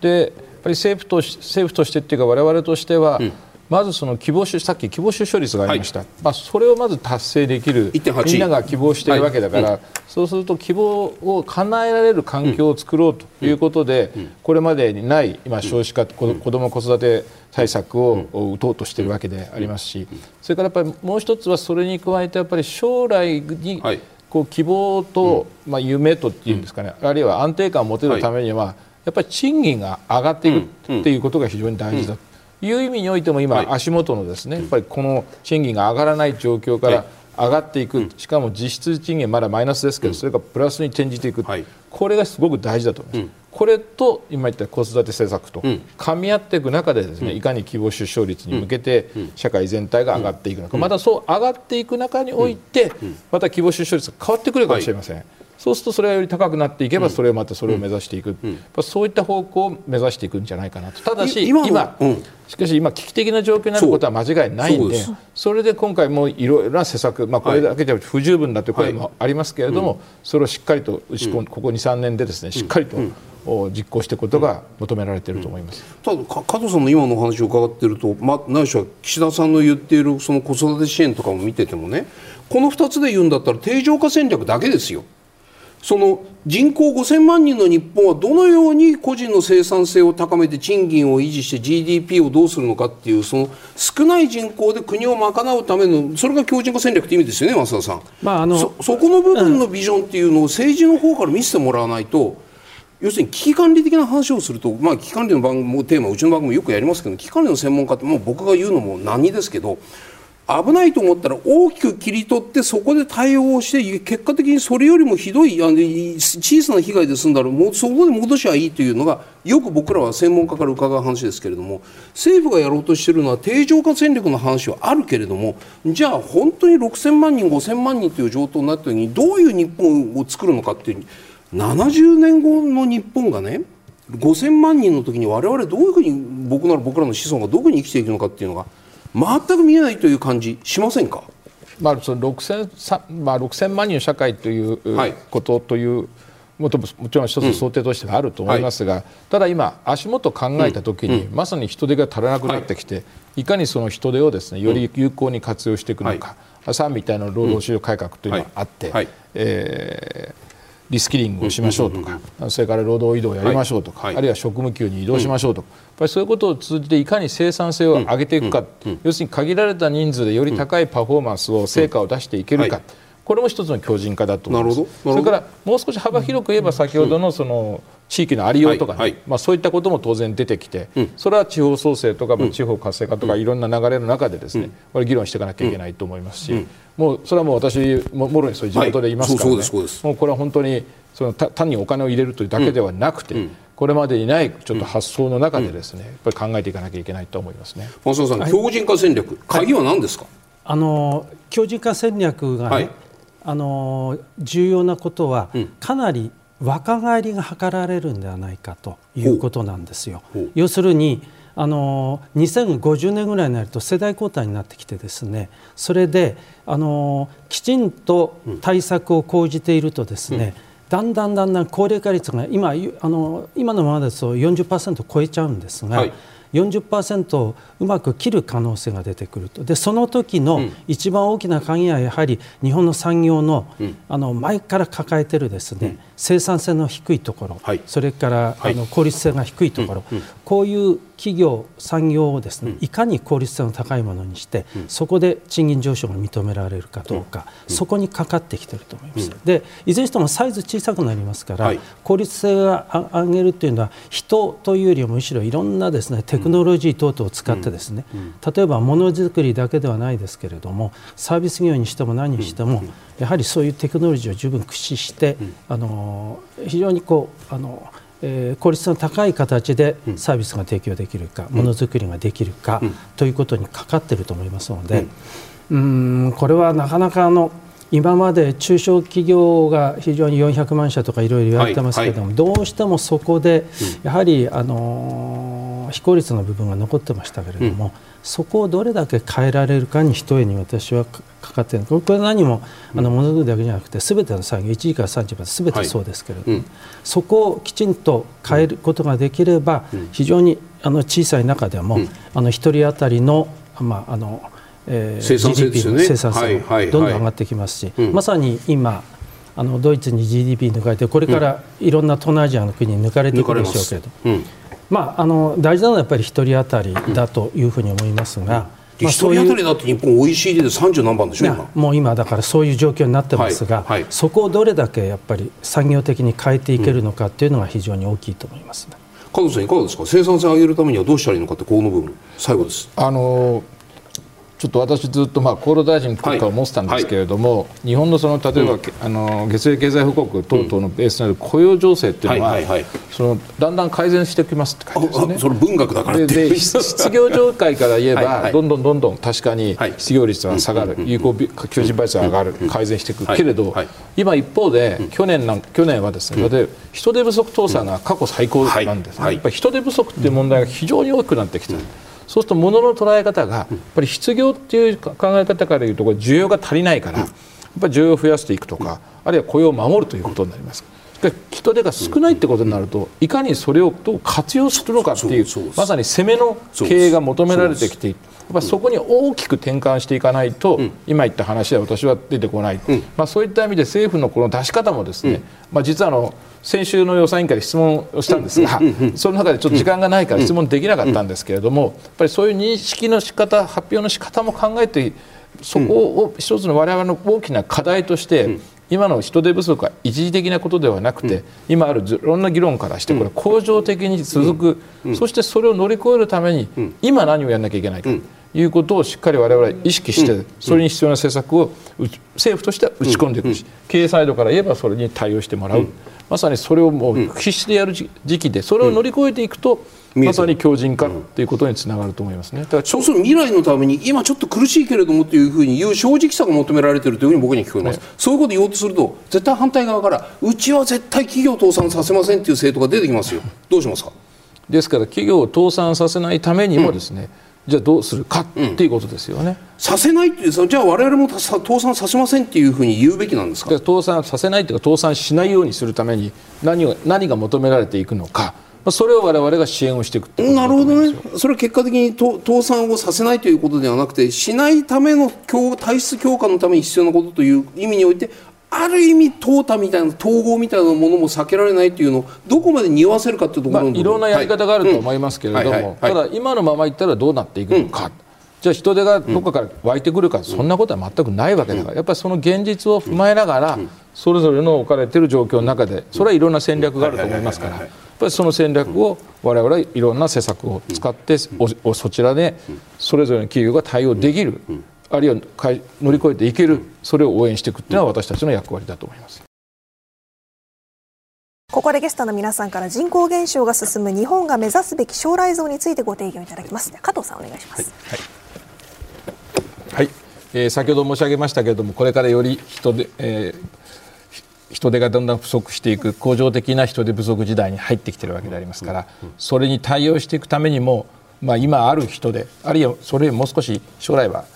でぱり政府と政府としてっていうか我々としては、うん、まずその希望出さっき希望出生率がありました、はい、まあ、それをまず達成できる。みんなが希望しているわけだから、はい、そうすると希望を叶えられる環境を作ろうということで、うん、これまでにない今少子化、うん、子ども子育て対策を打とうとしているわけでありますしそれからやっぱりもう一つはそれに加えてやっぱり将来に、こう希望と、まあ、夢とっていうんですかね、あるいは安定感を持てるためには、やっぱり賃金が上がっていくっていうことが非常に大事だ。という意味においても今、足元のですねやっぱりこの賃金が上がらない状況から上がっていく、しかも実質賃金まだマイナスですけど、それがプラスに転じていく、これがすごく大事だと思います。これと今言った子育て政策と噛み合っていく中でですね、いかに希望出生率に向けて社会全体が上がっていくのか、またそう上がっていく中においてまた希望出生率が変わってくるかもしれません。そうするとそれがより高くなっていけばそれをまたそれを目指していく、そういった方向を目指していくんじゃないかなと。ただし今しかし今危機的な状況になることは間違いない。んでそれで今回もいろいろな施策、まあ、これだけでは不十分だという声もありますけれども、それをしっかりとここ23年でですねしっかりと、実行していくことが求められていると思います、ただ加藤さんの今のお話を伺っていると、まあ、何しろ岸田さんの言っているその子育て支援とかも見ててもねこの2つで言うんだったら定常化戦略だけですよ。その人口5000万人の日本はどのように個人の生産性を高めて賃金を維持して GDP をどうするのかっていうその少ない人口で国を賄うためのそれが強靭化戦略って意味ですよね増田さん、まあ、あのそそこの部分のビジョンっていうのを政治の方から見せてもらわないと要するに危機管理的な話をすると、まあ、危機管理の番組テーマうちの番組よくやりますけど危機管理の専門家ってもう僕が言うのも何ですけど危ないと思ったら大きく切り取ってそこで対応して結果的にそれよりもひどいあの小さな被害で済んだらもうそこで戻しゃいいというのがよく僕らは専門家から伺う話ですけれども政府がやろうとしているのは定常化戦略の話はあるけれどもじゃあ本当に6000万人5000万人という状況になった時にどういう日本を作るのかっていう70年後の日本がね5000万人の時に我々どういうふうに僕なら僕らの子孫がどこに生きていくのかっていうのが全く見えないという感じしませんか、まあ、その 6000, まあ、6000万人社会ということという、はい、もちろん一つ想定としてはあると思いますが、うんはい、ただ今足元考えた時に、うん、まさに人手が足らなくなってきて、はい、いかにその人手をですねより有効に活用していくのか、うん、さんみたいな労働市場改革というのがあって、はい、えーリスキリングをしましょうとか、それから労働移動をやりましょうとか、あるいは職務給に移動しましょうとか、やっぱりそういうことを通じていかに生産性を上げていくか、要するに限られた人数でより高いパフォーマンスを成果を出していけるか、これも一つの強靭化だと思います。それからもう少し幅広く言えば先ほどのその地域のありようとかね、はい。はい、まあ、そういったことも当然出てきて、うん、それは地方創生とか、地方活性化とか、いろんな流れの中でですね、これ議論していかなきゃいけないと思いますし、もうそれはもう私ももろにそういう地元でいますから、ね、もうこれは本当にその単にお金を入れるというだけではなくて、うん、これまでにないちょっと発想の中でですね、やっぱり考えていかなきゃいけないと思いますね。松田さん、強靭化戦略、鍵は何ですか？あの強靭化戦略がね、あの重要なことは、かなり若返りが図られるんではないかということなんですよ。要するにあの2050年ぐらいになると世代交代になってきてですねそれであのきちんと対策を講じているとですね、うん。だんだんだんだん高齢化率が今あの今のままですと40%超えちゃうんですが、はい、40%をうまく切る可能性が出てくると。でその時の一番大きな鍵はやはり日本の産業のうん、あの前から抱えてるですね、うん、生産性の低いところ、はい、それから、はい、あの効率性が低いところ、うん、こういう企業産業をですねいかに効率性の高いものにして、そこで賃金上昇が認められるかどうか、そこにかかってきていると思います。でいずれにしてもサイズ小さくなりますから、効率性が上げるというのは人というよりもむしろいろんなですねテクノロジー等々を使ってですね、例えばものづくりだけではないですけれどもサービス業にしても何にしても、やはりそういうテクノロジーを十分駆使して、あの非常にこうあのえー、効率の高い形でサービスが提供できるか、ものづくりができるか、ということにかかっていると思いますので、うん。これはなかなかあの今まで中小企業が非常に400万社とかいろいろ言われてますけれども、はいはい、どうしてもそこでやはり、あのの非効率の部分が残ってましたけれども、うん、そこをどれだけ変えられるかに一重に私はかかっている。これは何もあのものづくりだけじゃなくてすべての産業1時から3時まですべてそうですけれども、はいうん、そこをきちんと変えることができれば、非常にあの小さい中でも、あの1人当たりの,、まああのえー、生産性ね、生産性もどんどん上がってきますし、まさに今あのドイツに GDP 抜かれてこれからいろんな東南アジアの国に抜かれていくでしょうけど、うんまあ、あの大事なのはやっぱり1人当たりだというふうに思いますが。1人当たりだって日本 OECD で30何番でしょうもう今だからそういう状況になってますが、はいはい、そこをどれだけやっぱり産業的に変えていけるのかっていうのが非常に大きいと思います、ね、加藤さんいかがですか？生産性を上げるためにはどうしたらいいのかってこの部分最後です。あのちょっと私ずっとまあ厚労大臣国家を持ってたんですけれども、はい、日本のその例えば、うん、あの月例経済報告等々のベースになる雇用情勢っていうのは、そのだんだん改善してきますって書いてますね。その文学だからで失業状態から言えばはい、どんどんどんどん確かに失業率は下がる、有効求人倍率は上がる、改善していく、けれど、今一方で去年なん去年はですね、例えば人手不足倒産が過去最高なんです、ね、やっぱり人手不足っていう問題が非常に大きくなってきてる。そうすると物の捉え方がやっぱり失業っていう考え方からいうとこれ需要が足りないからやっぱり需要を増やしていくとかあるいは雇用を守るということになります。人手が少ないってことになるといかにそれをどう活用するのかっていうまさに攻めの経営が求められてきてやっぱそこに大きく転換していかないと、今言った話は私は出てこない、まあ、そういった意味で政府のこの出し方もですね、まあ、実はあの先週の予算委員会で質問をしたんですが、その中でちょっと時間がないから質問できなかったんですけれども、やっぱりそういう認識の仕方発表の仕方も考えてそこを一つの我々の大きな課題として、今の人手不足は一時的なことではなくて、今あるいろんな議論からしてこれ恒常的に続く、そしてそれを乗り越えるために今何をやらなきゃいけないか。いうことをしっかり我々意識してそれに必要な政策を政府としては打ち込んでいくし経営サイドから言えばそれに対応してもらうまさにそれをもう必死でやる時期でそれを乗り越えていくと、まさに強靭化ということにつながると思いますね。だからそうすると未来のために今ちょっと苦しいけれどもというふうに言う正直さが求められているというふうに僕に聞こえます、はい、そういうことを言おうとすると絶対反対側からうちは絶対企業倒産させませんという政党が出てきますよ。どうしますか？ですから企業を倒産させないためにもですね、うんじゃあどうするかっていうことですよね。させないってじゃあ我々も倒産させませんっていうふうに言うべきなんですか？倒産させないというか倒産しないようにするために何を何が求められていくのか。それを我々が支援をしていくなるほどね、それは結果的に倒産をさせないということではなくて、しないための体質強化のために必要なことという意味において、ある意味淘汰みたいな統合みたいなものも避けられないというのをどこまで匂わせるかというところ、まあ、いろんなやり方があると思いますけれども。ただ今のままい。ったらどうなってい。くのか、うん、じゃあ人手がどこかから湧い。てくるか、うん、そんなことは全くない。わけだから、やっぱりその現実を踏まえながら、それぞれの置かれてい。る状況の中でそれはい。ろんな戦略があると思い。ますから。やっぱりその戦略を我々はい。ろんな施策を使ってそちらでそれぞれの企業が対応できるあるいは乗り越えていけるそれを応援していくというのは私たちの役割だと思います。ここでゲストの皆さんから人口減少が進む日本が目指すべき将来像についてご提言いただきます。加藤さんお願いします。はい、はい、えー、先ほど申し上げましたけれども、これからより人で、えー、人手がだんだん不足していく恒常的な人手不足時代に入ってきているわけでありますから、それに対応していくためにも、まあ、今ある人であるいはそれよりもう少し将来は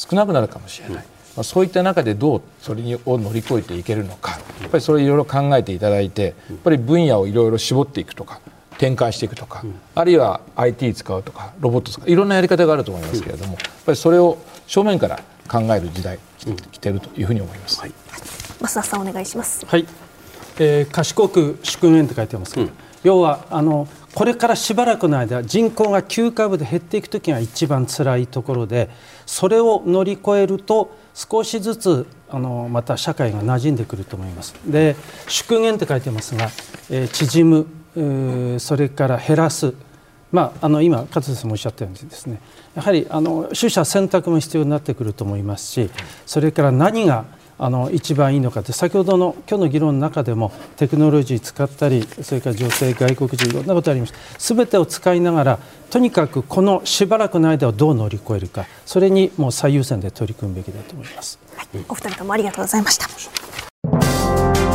少なくなるかもしれない、まあ、そういった中でどうそれを乗り越えていけるのか。やっぱりそれをいろいろ考えていただいてやっぱり分野をいろいろ絞っていくとか展開していくとか、あるいは IT 使うとかロボット使う。いろんなやり方があると思いますけれどもやっぱりそれを正面から考える時代来ているというふうに思います。はい、増田さんお願いします。はい、えー、賢く祝言って書いてますけど、うん、要はあのこれからしばらくの間人口が急カーブで減っていく時が一番辛いところでそれを乗り越えると少しずつあのまた社会が馴染んでくると思います。で縮減って書いてますが、えー、縮む、それから減らす、まあ、あの今勝田さんもおっしゃったようにですねやはりあの取捨選択も必要になってくると思いますしそれから何があの一番いいのかって先ほどの今日の議論の中でもテクノロジー使ったりそれから女性外国人いろんなことありました。全てを使いながらとにかくこのしばらくの間をどう乗り越えるか。それにもう最優先で取り組むべきだと思います、はい、お二人ともありがとうございました。